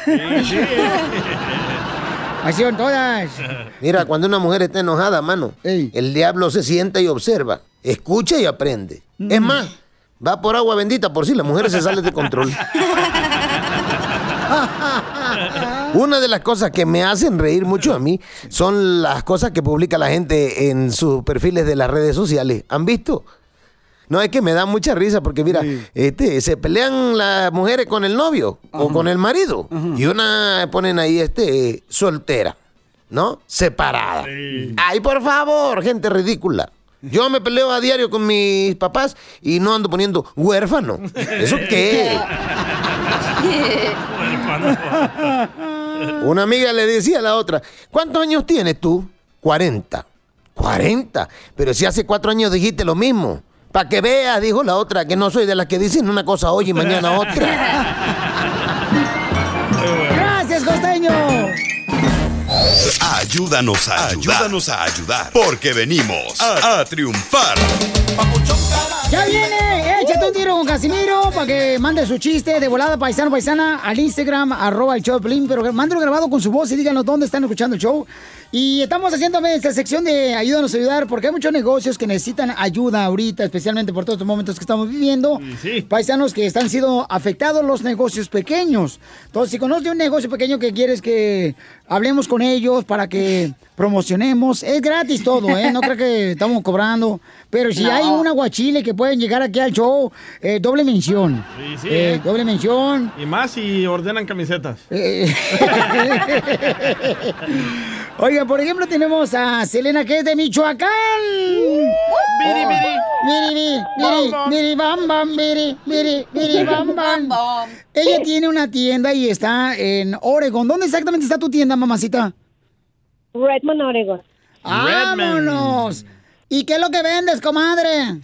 Así son todas. Mira, cuando una mujer está enojada, mano, el diablo se sienta y observa, escucha y aprende. Es más, va por agua bendita por si la mujer se sale de control. Una de las cosas que me hacen reír mucho a mí son las cosas que publica la gente en sus perfiles de las redes sociales. ¿Han visto? No, es que me da mucha risa porque mira, este, se pelean las mujeres con el novio o con el marido y una ponen ahí este soltera, ¿no? Separada. Ay, por favor, gente ridícula. Yo me peleo a diario con mis papás y no ando poniendo huérfano. ¿Eso qué? Una amiga le decía a la otra, ¿cuántos años tienes tú? 40. 40. Pero si hace cuatro años dijiste lo mismo. Para que veas, dijo la otra, que no soy de las que dicen una cosa hoy y mañana otra. Gracias, costeño. Ayúdanos a ayudar. Ayúdanos a ayudar. Porque venimos a, a triunfar. Ya viene, échate un tiro con Casimiro para que mande su chiste de volada paisano paisana al Instagram, arroba el show de Piolín, pero mándelo grabado con su voz y díganos dónde están escuchando el show. Y estamos haciendo esta sección de ayúdanos a ayudar porque hay muchos negocios que necesitan ayuda ahorita, especialmente por todos estos momentos que estamos viviendo. Paisanos que están siendo afectados los negocios pequeños. Entonces, si conoces de un negocio pequeño que quieres que hablemos con ellos para que promocionemos, es gratis todo, ¿eh? No creo que estamos cobrando. Pero si No. hay un aguachile que pueden llegar aquí al show, eh, doble mención. Sí, sí, Eh. Doble mención. Y más si ordenan camisetas. Eh, Oiga, por ejemplo, tenemos a Selena, que es de Michoacán. Biri, Oh. biri. Biri, biri, Bam, biri, bam. biri, bam, bam, biri, biri, biri, bam, bam. Ella tiene una tienda y está en Oregon. ¿Dónde exactamente está tu tienda, mamacita? Redmond, Oregon. ¡Vámonos! ¿Y qué es lo que vendes, comadre?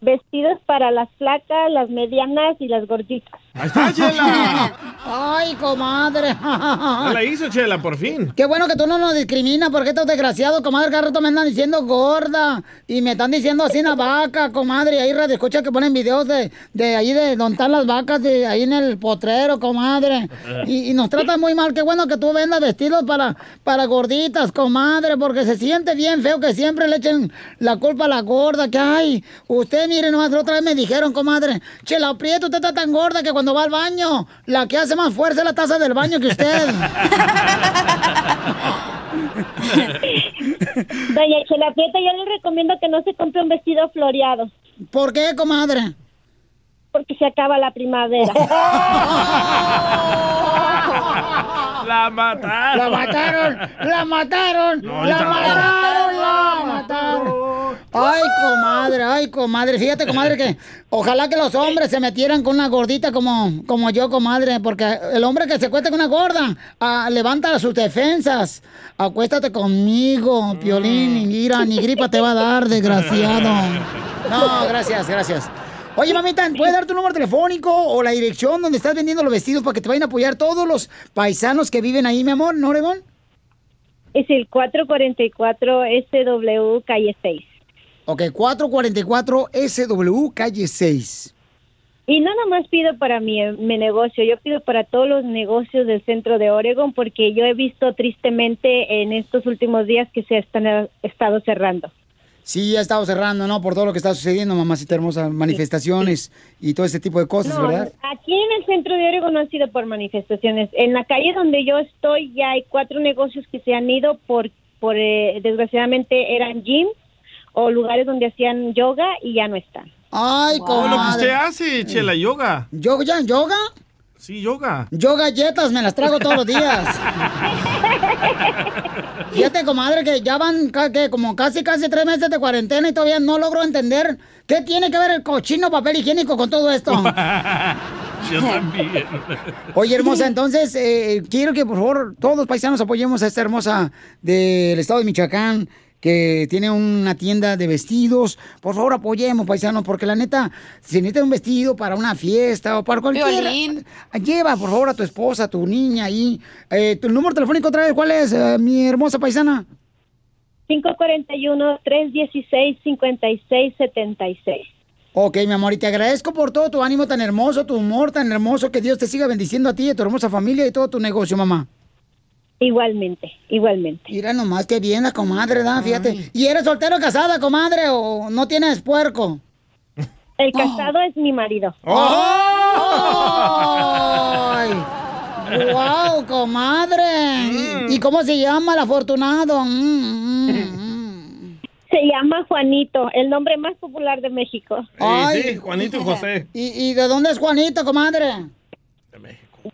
Vestidos para las flacas, las medianas y las gorditas. Ahí está, Chela. ¡Ay, comadre! Ya la hizo, Chela, por fin. Qué bueno que tú no nos discriminas, porque estos desgraciados, comadre, cada rato me andan diciendo gorda. Y me están diciendo así una vaca, comadre. Y ahí radio escucha que ponen videos de, de ahí de donde están las vacas, de ahí en el potrero, comadre. Y, y nos tratan muy mal. Qué bueno que tú vendas vestidos para, para gorditas, comadre, porque se siente bien feo que siempre le echen la culpa a la gorda. Que ay, usted, mire, nomás otra vez me dijeron, comadre, Chela Prieto, usted está tan gorda que cuando va al baño, la que hace más fuerza es la taza del baño que usted. Doña Chela Prieta, yo le recomiendo que no se compre un vestido floreado. ¿Por qué, comadre? Porque se acaba la primavera. La mataron. La mataron, la mataron, No, la mataron, la mataron. Ay, comadre, ay, comadre. Fíjate, comadre, que ojalá que los hombres se metieran con una gordita como, como yo, comadre, porque el hombre que se cuesta con una gorda ah, levanta sus defensas. Acuéstate conmigo, Piolín, mira, ni gripa te va a dar, desgraciado. No, gracias, gracias. Oye, mamita, ¿puedes dar tu número telefónico o la dirección donde estás vendiendo los vestidos para que te vayan a apoyar todos los paisanos que viven ahí, mi amor, en Oregón? Es el 444 SW calle 6. Ok, 444 SW, calle 6. Y no nomás pido para mi, mi negocio, yo pido para todos los negocios del centro de Oregon porque yo he visto tristemente en estos últimos días que se han estado cerrando. Sí, ha estado cerrando, ¿no? Por todo lo que está sucediendo, mamacita hermosa, manifestaciones y todo ese tipo de cosas, No, ¿verdad? aquí en el centro de Oregon no han sido por manifestaciones. En la calle donde yo estoy ya hay cuatro negocios que se han ido por, por eh, desgraciadamente eran gyms o lugares donde hacían yoga y ya no están. Ay, Como lo que usted hace, Chela, yoga. ¿Yoga? ¿Yoga? Sí, yoga. Yo galletas me las trago todos los días. Fíjate, comadre, que ya van que como casi, casi tres meses de cuarentena y todavía no logro entender qué tiene que ver el cochino papel higiénico con todo esto. Yo también. Oye, hermosa, entonces eh, quiero que por favor todos los paisanos apoyemos a esta hermosa del estado de Michoacán que tiene una tienda de vestidos. Por favor, apoyemos, paisanos, porque la neta, si necesitas un vestido para una fiesta o para cualquier... Violín. Lleva, por favor, a tu esposa, a tu niña ahí. Eh, ¿Tu número telefónico otra vez cuál es, eh, mi hermosa paisana? 541-316-5676. Ok, mi amor, y te agradezco por todo tu ánimo tan hermoso, tu humor tan hermoso, que Dios te siga bendiciendo a ti, a tu hermosa familia y todo tu negocio, mamá. Igualmente, igualmente. Mira nomás qué bien la comadre, ¿verdad? Fíjate. ¿Y eres soltero o casada, comadre, o no tienes puerco? El casado es mi marido. ¡Ay! ¡Wow, comadre! ¿Y cómo se llama el afortunado? Mm, mm. Se llama Juanito, el nombre más popular de México. sí, Juanito y José. ¿Y, y de dónde es Juanito, comadre?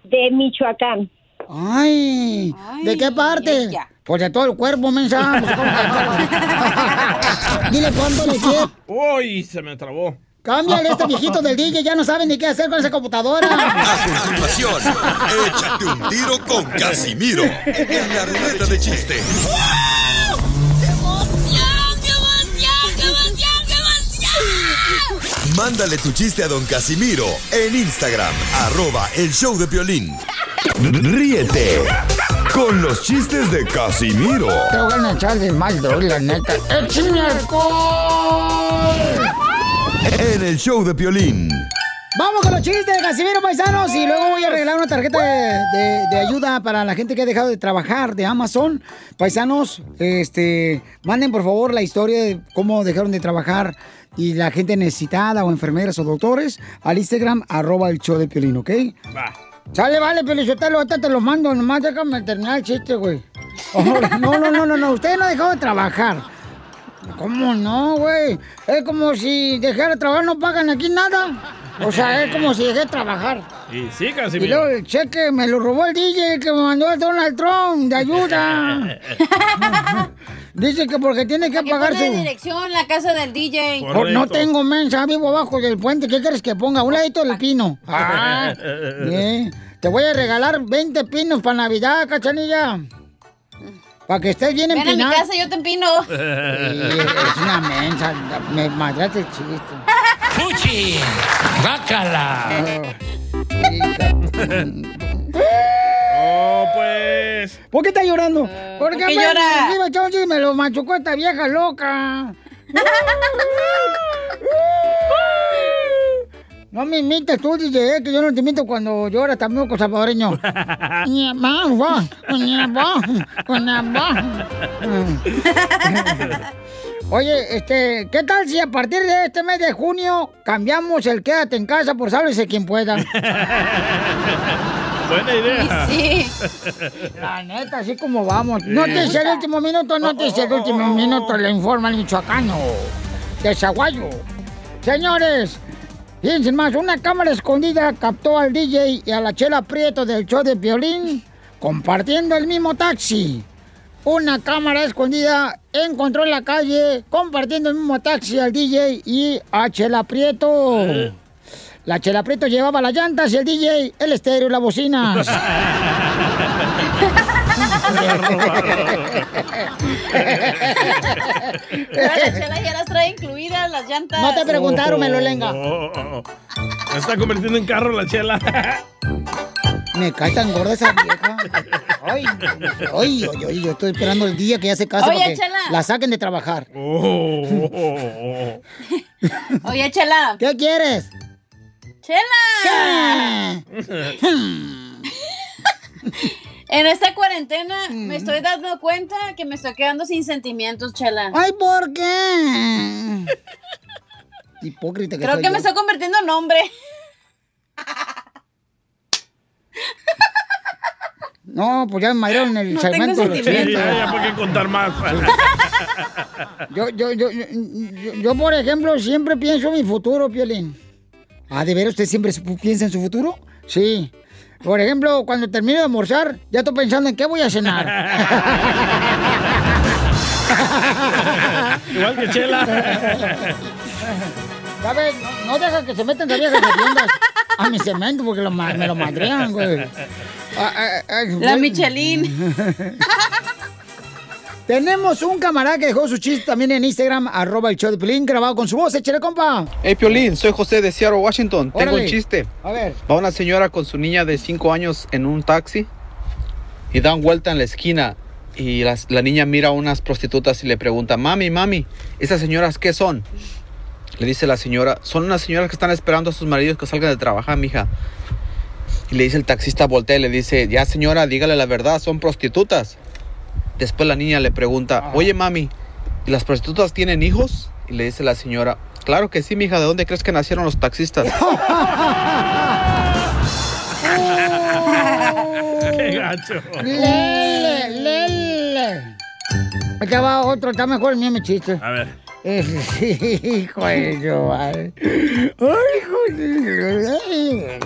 De Michoacán. Ay, ¿de qué parte? Pues de todo el cuerpo, mensa. Pues, ¿cómo que- Dile cuánto le quieres. Uy, se me trabó. Cámbiale este viejito del DJ, ya no sabe ni qué hacer con esa computadora. A continuación, échate un tiro con Casimiro en la ruleta de chiste. Mándale tu chiste a don Casimiro en Instagram, arroba el show de violín. Ríete con los chistes de Casimiro Te voy a echar de mal, doy, la neta. ¡Échame alcohol! en el show de violín. Vamos con los chistes de Casimiro Paisanos y luego voy a arreglar una tarjeta de, de- de ayuda para la gente que ha dejado de trabajar de Amazon. Paisanos, este, manden por favor la historia de cómo dejaron de trabajar y la gente necesitada o enfermeras o doctores al Instagram arroba el show de Piolín, ¿ok? Va. Sale, vale, Pelizotelo, ahorita te lo mando, nomás déjame terminar el chiste, güey. Oh, no, no, no, no, no, ustedes no han dejado de trabajar. ¿Cómo no, güey? Es como si dejara de trabajar, no pagan aquí nada. O sea, es como si dejé de trabajar. Y sí, Y Casimiro. luego el cheque me lo robó el DJ que me mandó el Donald Trump de ayuda. Dice que porque tiene que Que pagar su... dirección la casa del DJ. Oh, no tengo mensa, vivo abajo del puente. ¿Qué quieres que ponga? Un ladito del pino. Ah, bien. Te voy a regalar 20 pinos para Navidad, cachanilla. Para que estés bien Ven a mi casa, yo te empino. Sí, es una mensa. Me madraste el chiste. ¡Fuchi! ¡Bácala! Oh. ¿Por qué está llorando? Porque ¿por qué llora? chisme, me lo machucó esta vieja loca. No me imites tú, DJ, eh, que yo no te imito cuando lloras también con salvadoreño. Oye, este, ¿qué tal si a partir de este mes de junio cambiamos el quédate en casa por sálvese quien pueda? Buena idea. La neta, así como vamos. Noticia de último minuto, noticia de último minuto, le informa el michoacano de Zaguayo. Señores, fíjense más, una cámara escondida captó al DJ y a la chela Prieto del show de violín compartiendo el mismo taxi. Una cámara escondida encontró en la calle compartiendo el mismo taxi al DJ y a Chela Prieto. La Chela Prieto llevaba las llantas y el DJ el estéreo y las bocinas. Pero la chela ya las trae incluidas, las llantas. No te preguntaron, Melolenga. Oh, oh, oh. Se está convirtiendo en carro la chela. Me cae tan gorda esa vieja. Ay, ay, ay, ay, yo estoy esperando el día que ya se case Oye, para que Chela. la saquen de trabajar. Oh. Oye, Chela. ¿Qué quieres? ¡Chela! En esta cuarentena Mm. me estoy dando cuenta que me estoy quedando sin sentimientos, Chela. Ay, ¿por qué? Hipócrita que Creo soy que yo. me estoy convirtiendo en hombre. No, pues ya me madrearon el No tengo segmento de los Sí, ya, ya, ¿por qué contar más? Yo, yo, yo, yo, yo- yo, por ejemplo, siempre pienso en mi futuro, Piolín. Ah, ¿de veras usted siempre piensa en su futuro? Sí. Por ejemplo, cuando termine de almorzar, ya estoy pensando en qué voy a cenar. Igual que Chela. ¿Sabes? No, no deja que se metan de viejas hediondas a mi cemento porque lo me lo madrean, güey. Ah, ah, ah, La. Michelin. Tenemos un camarada que dejó su chiste también en Instagram, arroba el show de Pelín, grabado con su voz. Échale, compa. Hey Piolín, soy José de Seattle, Washington. Tengo Órale. un chiste. A ver. Va una señora con su niña de 5 años en un taxi y dan vuelta en la esquina y las- la niña mira a unas prostitutas y le pregunta, mami, mami, ¿esas señoras qué son? Le dice la señora, son unas señoras que están esperando a sus maridos que salgan de trabajar, mija. Y le dice el taxista, voltea y le dice, ya señora, dígale la verdad, son prostitutas. Después la niña le pregunta, oye mami, ¿y las prostitutas tienen hijos? Y le dice la señora, claro que sí, mija, ¿de dónde crees que nacieron los taxistas? Qué gacho. Lele, lele. Acá va otro, está mejor el mío, mi chiste. A ver. hijo de madre. Ay, hijo de...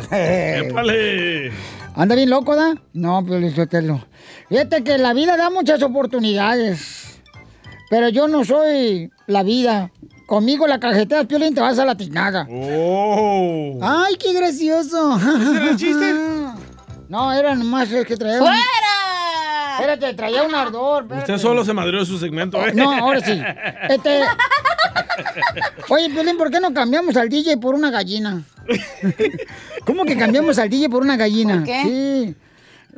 Épale. ¿Anda bien loco, da? No, pero Sotelo. Fíjate que la vida da muchas oportunidades. Pero yo no soy la vida. Conmigo la cajetea Piolín te vas a la tiznada. Oh. ¡Ay, qué gracioso! ¿Ese era el chiste? No, era nomás el que traía un... ¡Fuera! Espérate, traía un ardor. espérate. Usted solo se madrió su segmento, ¿eh? No, ahora sí. Este... Oye, Piolín, ¿por qué no cambiamos al DJ por una gallina? ¿Cómo que cambiamos al DJ por una gallina? ¿Por qué? Sí.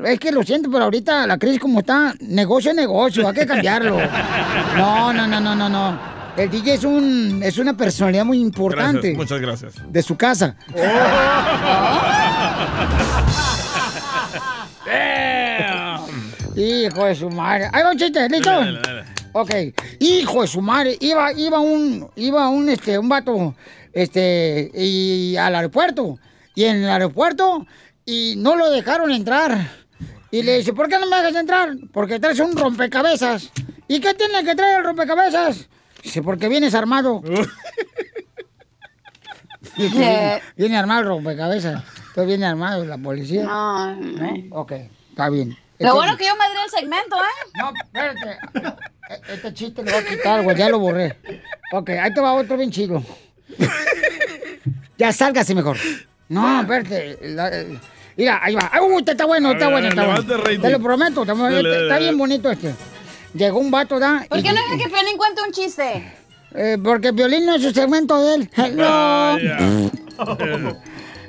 Es que lo siento, pero ahorita la crisis como está, negocio es negocio, hay que cambiarlo. No, no, no, no, no, no. El DJ es un es una personalidad muy importante Gracias, muchas gracias. de su casa. Hijo de su madre. Ahí va un chiste, ¿listo? Dale, dale, dale. Ok. Hijo de su madre. Iba, iba un, iba un, este, un vato, este, y al aeropuerto. Y en el aeropuerto, y no lo dejaron entrar. Y le dice, ¿por qué no me dejas entrar? Porque traes un rompecabezas. ¿Y qué tiene que traer el rompecabezas? Dice, porque vienes armado. Dice, viene, viene armado el rompecabezas. Entonces viene armado la policía. No. ¿No? Ok, está bien. Lo bueno que yo madré el segmento, ¿eh? No, espérate. E- Este chiste lo voy a quitar, güey, ya lo borré. Ok, ahí te va otro bien chido. ya sálgase mejor. No, espérate. la- eh, mira, ahí va. Ay, Uy, este está bueno, A está ver, bueno, a está bueno. rating. Te lo prometo, está, Dale, está- dale, está bien bonito este. Llegó un vato, ¿da? ¿Por Y- qué no deja que Piolín cuente un chiste? Eh, porque Violín no es su segmento de él. Hello.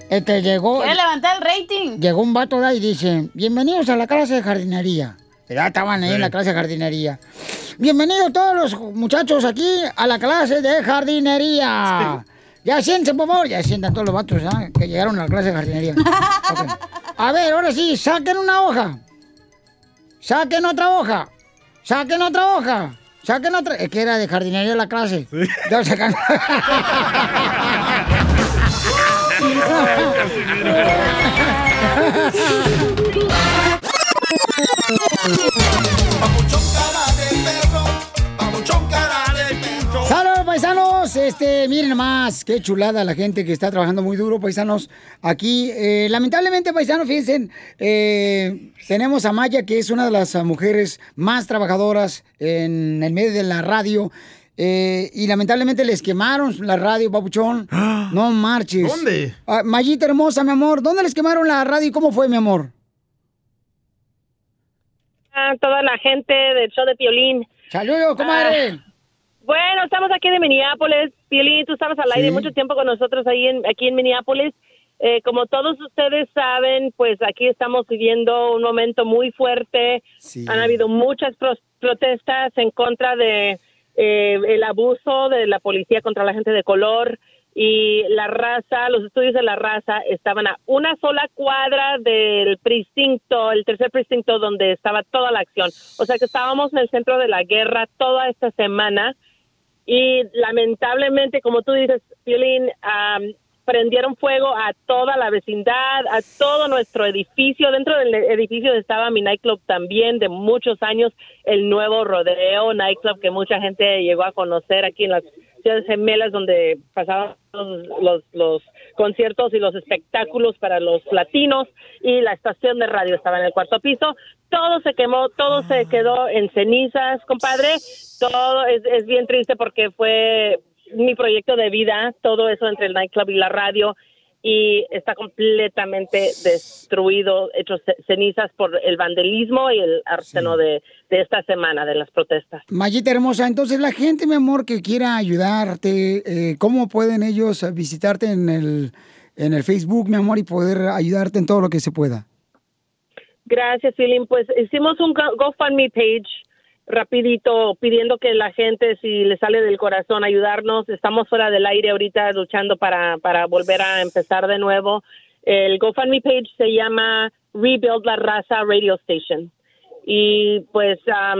Este llegó. Quiere levantar el rating. Llegó un vato ¿da? y dice: Bienvenidos a la clase de jardinería. Ya estaban ahí en la clase de jardinería. Bienvenidos todos los muchachos aquí a la clase de jardinería. Ya siéntense, por favor. Ya sientan todos los vatos ¿ah? que llegaron a la clase de jardinería. A ver, ahora sí, saquen una hoja. Saquen otra hoja. Saquen otra hoja. Saquen otra. Es que era de jardinería la clase. Ya sacan. paisanos! Este, miren nomás, qué chulada la gente que está trabajando muy duro, paisanos. Aquí, eh, lamentablemente, paisanos, fíjense, eh, tenemos a Maya, que es una de las ah, mujeres más trabajadoras en el medio de la radio. eh, y lamentablemente les quemaron la radio, papuchón. No marches. ¿Dónde? Ah, Mayita hermosa, mi amor, ¿dónde les quemaron la radio y cómo fue, mi amor? a toda la gente del show de Piolín. Saludos, comadre. Bueno, estamos aquí de Minneapolis. Piolín, tú estabas al aire Sí. mucho tiempo con nosotros ahí en, aquí en Minneapolis. Eh, como todos ustedes saben, pues aquí estamos viviendo un momento muy fuerte. Han habido muchas pro- protestas en contra de eh, el abuso de la policía contra la gente de color y la raza, los estudios de la raza estaban a una sola cuadra del precinto, el tercer precinto donde estaba toda la acción. O sea que estábamos en el centro de la guerra toda esta semana y lamentablemente, como tú dices, Violín, am, prendieron fuego a toda la vecindad, a todo nuestro edificio. Dentro del edificio estaba mi nightclub también de muchos años, el nuevo Rodeo Nightclub que mucha gente llegó a conocer aquí en las ciudades gemelas donde pasaban los, los, los conciertos y los espectáculos para los latinos y la estación de radio estaba en el cuarto piso. Todo se quemó, todo se quedó en cenizas, compadre. Todo es, es bien triste porque fue mi proyecto de vida, todo eso entre el nightclub y la radio y está completamente destruido, hecho ce- cenizas por el vandalismo y el arseno de, de esta semana de las protestas. Mayita hermosa, entonces la gente, mi amor, que quiera ayudarte, eh, ¿cómo pueden ellos visitarte en el, en el Facebook, mi amor, y poder ayudarte en todo lo que se pueda? Gracias, Philip. Pues hicimos un Go- GoFundMe page rapidito pidiendo que la gente, si le sale del corazón, ayudarnos. Estamos fuera del aire ahorita luchando para, para volver a empezar de nuevo. El GoFundMe page se llama Rebuild la Raza Radio Station. Y pues a-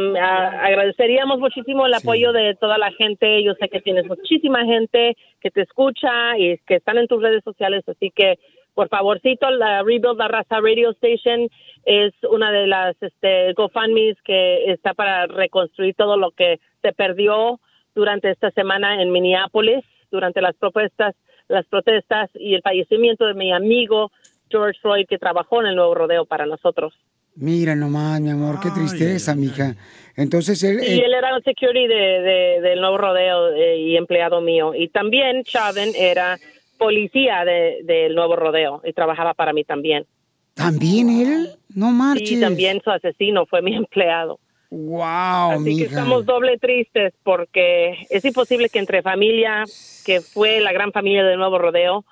agradeceríamos muchísimo el apoyo de toda la gente. Yo sé que tienes muchísima gente que te escucha y que están en tus redes sociales, así que por favorcito, la Rebuild la Raza Radio Station es una de las este, GoFundMe's que está para reconstruir todo lo que se perdió durante esta semana en Minneapolis, durante las protestas, las protestas y el fallecimiento de mi amigo George Floyd que trabajó en el nuevo rodeo para nosotros. Mira nomás, mi amor, qué tristeza, mija. Entonces él... Y eh, él era un security de, de- del nuevo rodeo eh, y empleado mío. Y también Chauvin era policía de- del nuevo rodeo y trabajaba para mí también. ¿También él? No marches. Y también su asesino fue mi empleado. Wow, Así que estamos doble tristes porque es imposible que entre familia, que fue la gran familia del nuevo rodeo,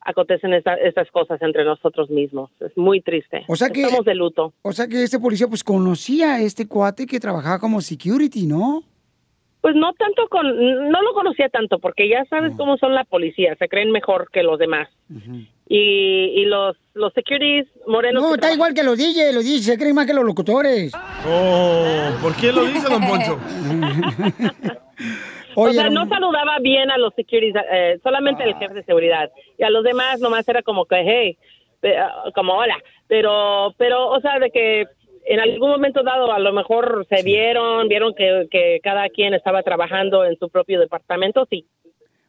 acontecen esta- estas cosas entre nosotros mismos. Es muy triste. O sea que- Estamos de luto. O sea que este policía pues conocía a este cuate que trabajaba como security, ¿no? Pues no tanto con, no lo conocía tanto porque ya sabes cómo son la policía, se creen mejor que los demás. Y, y los, los securities morenos. No, está igual que los DJ, los DJ se creen más que los locutores. Oh, ¿por qué lo dice, don Poncho? o sea, no saludaba bien a los securities, eh, solamente el jefe de seguridad. Y a los demás nomás era como que, hey, eh, como hola. Pero, pero, o sea, de que en algún momento dado a lo mejor se vieron, vieron que, que cada quien estaba trabajando en su propio departamento, sí.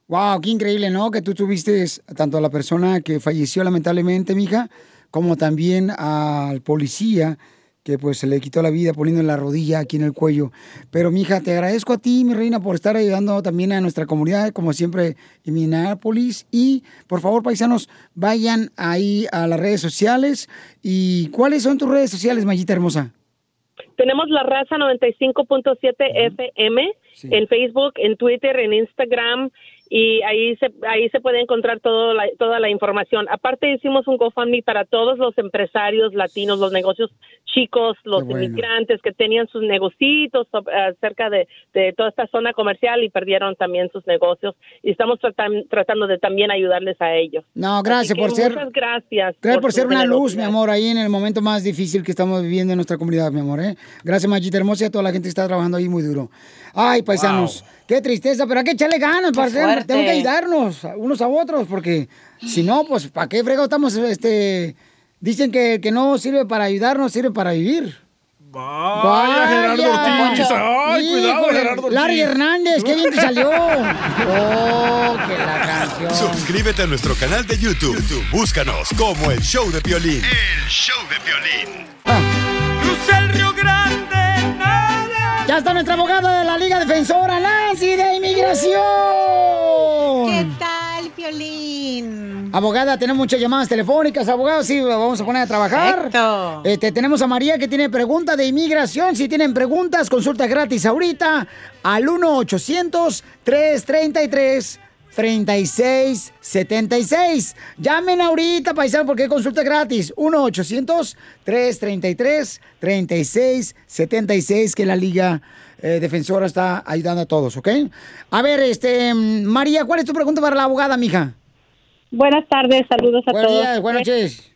Wow, qué increíble, ¿no? Que tú tuviste tanto a la persona que falleció lamentablemente, mija, como también al policía que pues se le quitó la vida poniendo la rodilla aquí en el cuello. Pero mija, te agradezco a ti, mi reina, por estar ayudando también a nuestra comunidad, como siempre, en Minneapolis. Y por favor, paisanos, vayan ahí a las redes sociales. ¿Y cuáles son tus redes sociales, Mayita hermosa? Tenemos la raza 95.7 FM en Facebook, en Twitter, en Instagram y ahí se ahí se puede encontrar todo la- toda la información. Aparte hicimos un GoFundMe para todos los empresarios latinos, los negocios chicos, los bueno. inmigrantes que tenían sus negocios cerca de, de toda esta zona comercial y perdieron también sus negocios y estamos tratan- tratando de también ayudarles a ellos. No, gracias por ser. Muchas gracias. Gracias por su ser una luz, mi amor, ahí en el momento más difícil que estamos viviendo en nuestra comunidad, mi amor. ¿eh? Gracias, Mayita hermosa, y a toda la gente que está trabajando ahí muy duro. Ay, paisanos, qué tristeza, pero hay que echarle ganas, Qué parce, fuerte. Tengo que ayudarnos unos a otros, porque si no, pues, ¿para qué fregado estamos, este... Dicen que, que no sirve para ayudarnos, sirve para vivir. Vaya, Gerardo Ortiz. Ay, cuidado, Gerardo Ortiz. Larry Hernández, qué bien te salió. Oh, que la canción. Suscríbete a nuestro canal de YouTube. YouTube, Búscanos como El Show de Piolín. El show de violín. Cruza el Río Grande, Ya está nuestra abogada de la Liga Defensora, de Inmigración. ¿Qué tal, Piolín? Abogada, tenemos muchas llamadas telefónicas, abogado, sí, vamos a poner a trabajar. Perfecto. Este, tenemos a María que tiene pregunta de inmigración. Si tienen preguntas, consulta gratis ahorita al 1-800-333-3676. Llamen ahorita, paisano, porque hay consulta gratis. 1-800-333-3676, que la Liga eh, Defensora está ayudando a todos, ¿ok? A ver, este, mm, María, ¿cuál es tu pregunta para la abogada, mija? Buenas tardes, saludos a Buenos todos. días, buenas noches.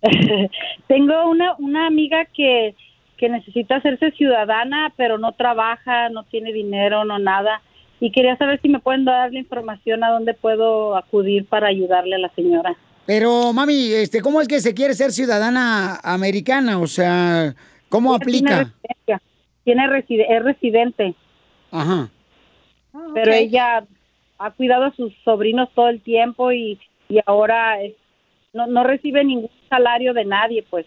Tengo una, una amiga que, que necesita hacerse ciudadana, pero no trabaja, no tiene dinero, no nada. Y quería saber si me pueden dar la información a dónde puedo acudir para ayudarle a la señora. Pero, mami, este, ¿cómo es que se quiere ser ciudadana americana? O sea, ¿cómo Ella tiene aplica? residencia, Tiene reside- es residente. Ajá. Pero ok. ella ha cuidado a sus sobrinos todo el tiempo y, y ahora es- no, no recibe ningún salario de nadie, pues.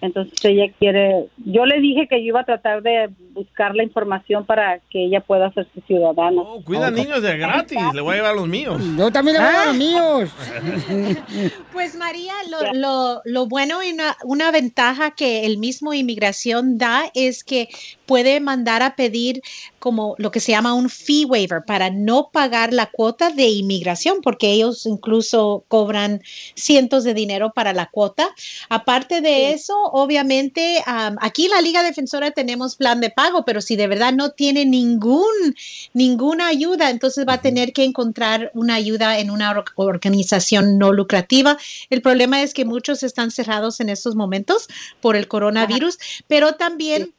Entonces ella quiere, yo le dije que yo iba a tratar de buscar la información para que ella pueda hacerse ciudadana. Cuida niños de gratis, le voy a llevar los míos. Yo también le voy a llevar los míos. Pues María, lo, lo, lo bueno y una, una ventaja que el mismo inmigración da es que puede mandar a pedir como lo que se llama un fee waiver para no pagar la cuota de inmigración, porque ellos incluso cobran cientos de dinero para la cuota. Aparte de eso, obviamente, am, aquí en la Liga Defensora tenemos plan de pago, pero si de verdad no tiene ningún, ninguna ayuda, entonces va a tener que encontrar una ayuda en una or- organización no lucrativa. El problema es que muchos están cerrados en estos momentos por el coronavirus, pero también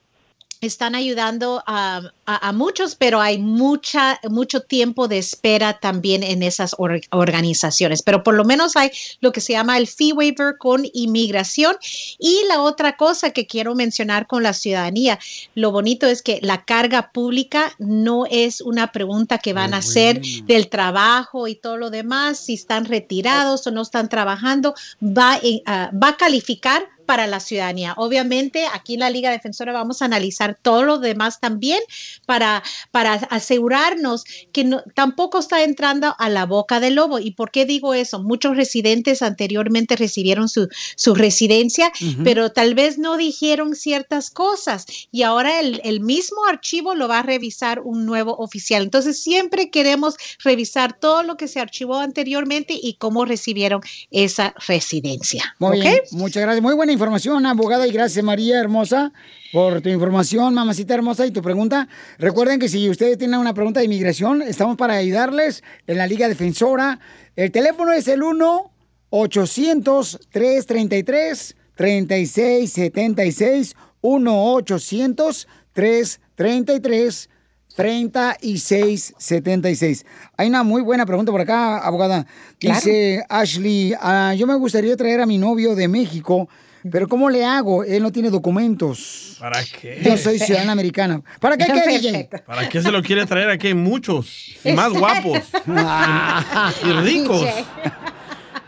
están ayudando a, a- a muchos, pero hay mucha, mucho tiempo de espera también en esas or- organizaciones. Pero por lo menos hay lo que se llama el fee waiver con inmigración. Y la otra cosa que quiero mencionar con la ciudadanía, lo bonito es que la carga pública no es una pregunta que van a hacer del trabajo y todo lo demás, si están retirados o no están trabajando, va, ah, va a calificar para la ciudadanía. Obviamente, aquí en la Liga Defensora vamos a analizar todo lo demás también para, para asegurarnos que no- tampoco está entrando a la boca del lobo. ¿Y por qué digo eso? Muchos residentes anteriormente recibieron su, su residencia, Ujú. pero tal vez no dijeron ciertas cosas y ahora el, el mismo archivo lo va a revisar un nuevo oficial. Entonces, siempre queremos revisar todo lo que se archivó anteriormente y cómo recibieron esa residencia. Muy ¿ok? bien, muchas gracias. Muy buena información, abogada, y gracias, María hermosa, por tu información, mamacita hermosa, y tu pregunta. Recuerden que si ustedes tienen una pregunta de inmigración, estamos para ayudarles en la Liga Defensora. El teléfono es el 1-800-333-3676. 1-800-333-3676. 3676. Hay una muy buena pregunta por acá, abogada. Dice Ashley, ah, yo me gustaría traer a mi novio de México, pero ¿cómo le hago? Él no tiene documentos. ¿Para qué? Yo soy ciudadana americana. ¿Para qué qué, DJ? ¿Para qué se lo quiere traer? Aquí hay muchos. Y más guapos. y ricos.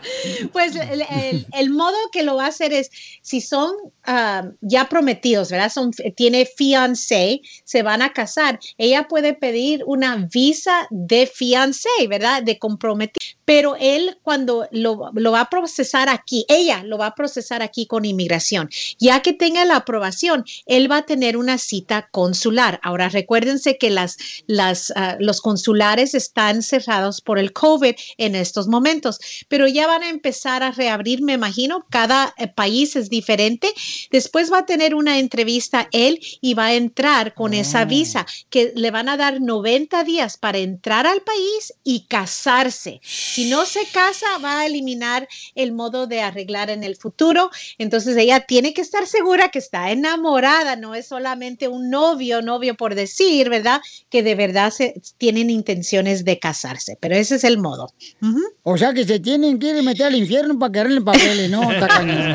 Pues el, modo que lo va a hacer es, si son ah, ya prometidos, ¿verdad? Son, tiene fiancé, se van a casar, ella puede pedir una visa de fiancé, ¿verdad? De comprometido. Pero él cuando lo, va a procesar aquí, ella lo va a procesar aquí con inmigración. Ya que tenga la aprobación, él va a tener una cita consular. Ahora recuérdense que las, las, ah, los consulares están cerrados por el COVID en estos momentos, pero ya van a empezar a reabrir, me imagino, cada eh, país es diferente. Después va a tener una entrevista él y va a entrar con esa visa que le van a dar 90 días para entrar al país y casarse. Si no se casa, va a eliminar el modo de arreglar en el futuro. Entonces ella tiene que estar segura que está enamorada, no es solamente un novio, novio por decir, ¿verdad? Que de verdad se, tienen intenciones de casarse, pero ese es el modo. Ujú. O sea que se tienen que ir a meter al infierno para quedarle en papeles, no, cañón.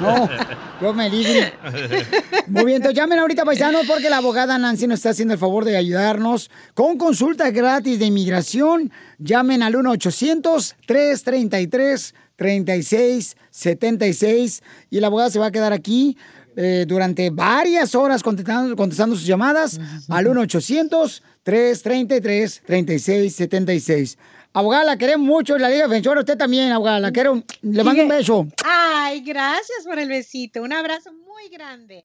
No, yo me libre. Muy bien, entonces llamen ahorita, paisanos, porque la abogada Nancy nos está haciendo el favor de ayudarnos con consultas gratis de inmigración. Llamen al 1-800-333-3676 y la abogada se va a quedar aquí eh, durante varias horas contestando, contestando sus llamadas al 1-800-333-3676. Abogada, la queremos mucho, la Liga Defensora, usted también, abogada, la quiero, le mando un beso. Ay, gracias por el besito. Un abrazo muy grande.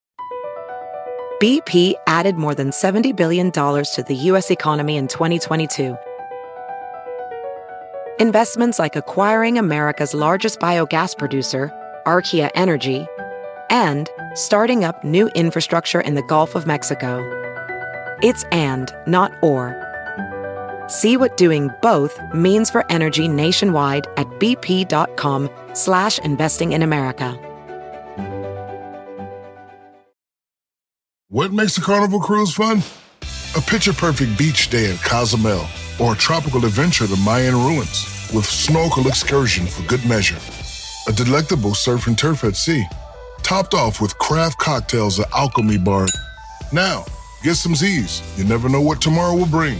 BP added more than $70 billion to the U.S. economy in 2022. Investments like acquiring America's largest biogas producer, Archaea Energy, and starting up new infrastructure in the Gulf of Mexico. It's and, not or. See what doing both means for energy nationwide at bp.com slash investing in America. What makes a carnival cruise fun? A picture perfect beach day in Cozumel or a tropical adventure to Mayan ruins with snorkel excursion for good measure. A delectable surf and turf at sea, topped off with craft cocktails at Alchemy Bar. Now, get some Z's. You never know what tomorrow will bring.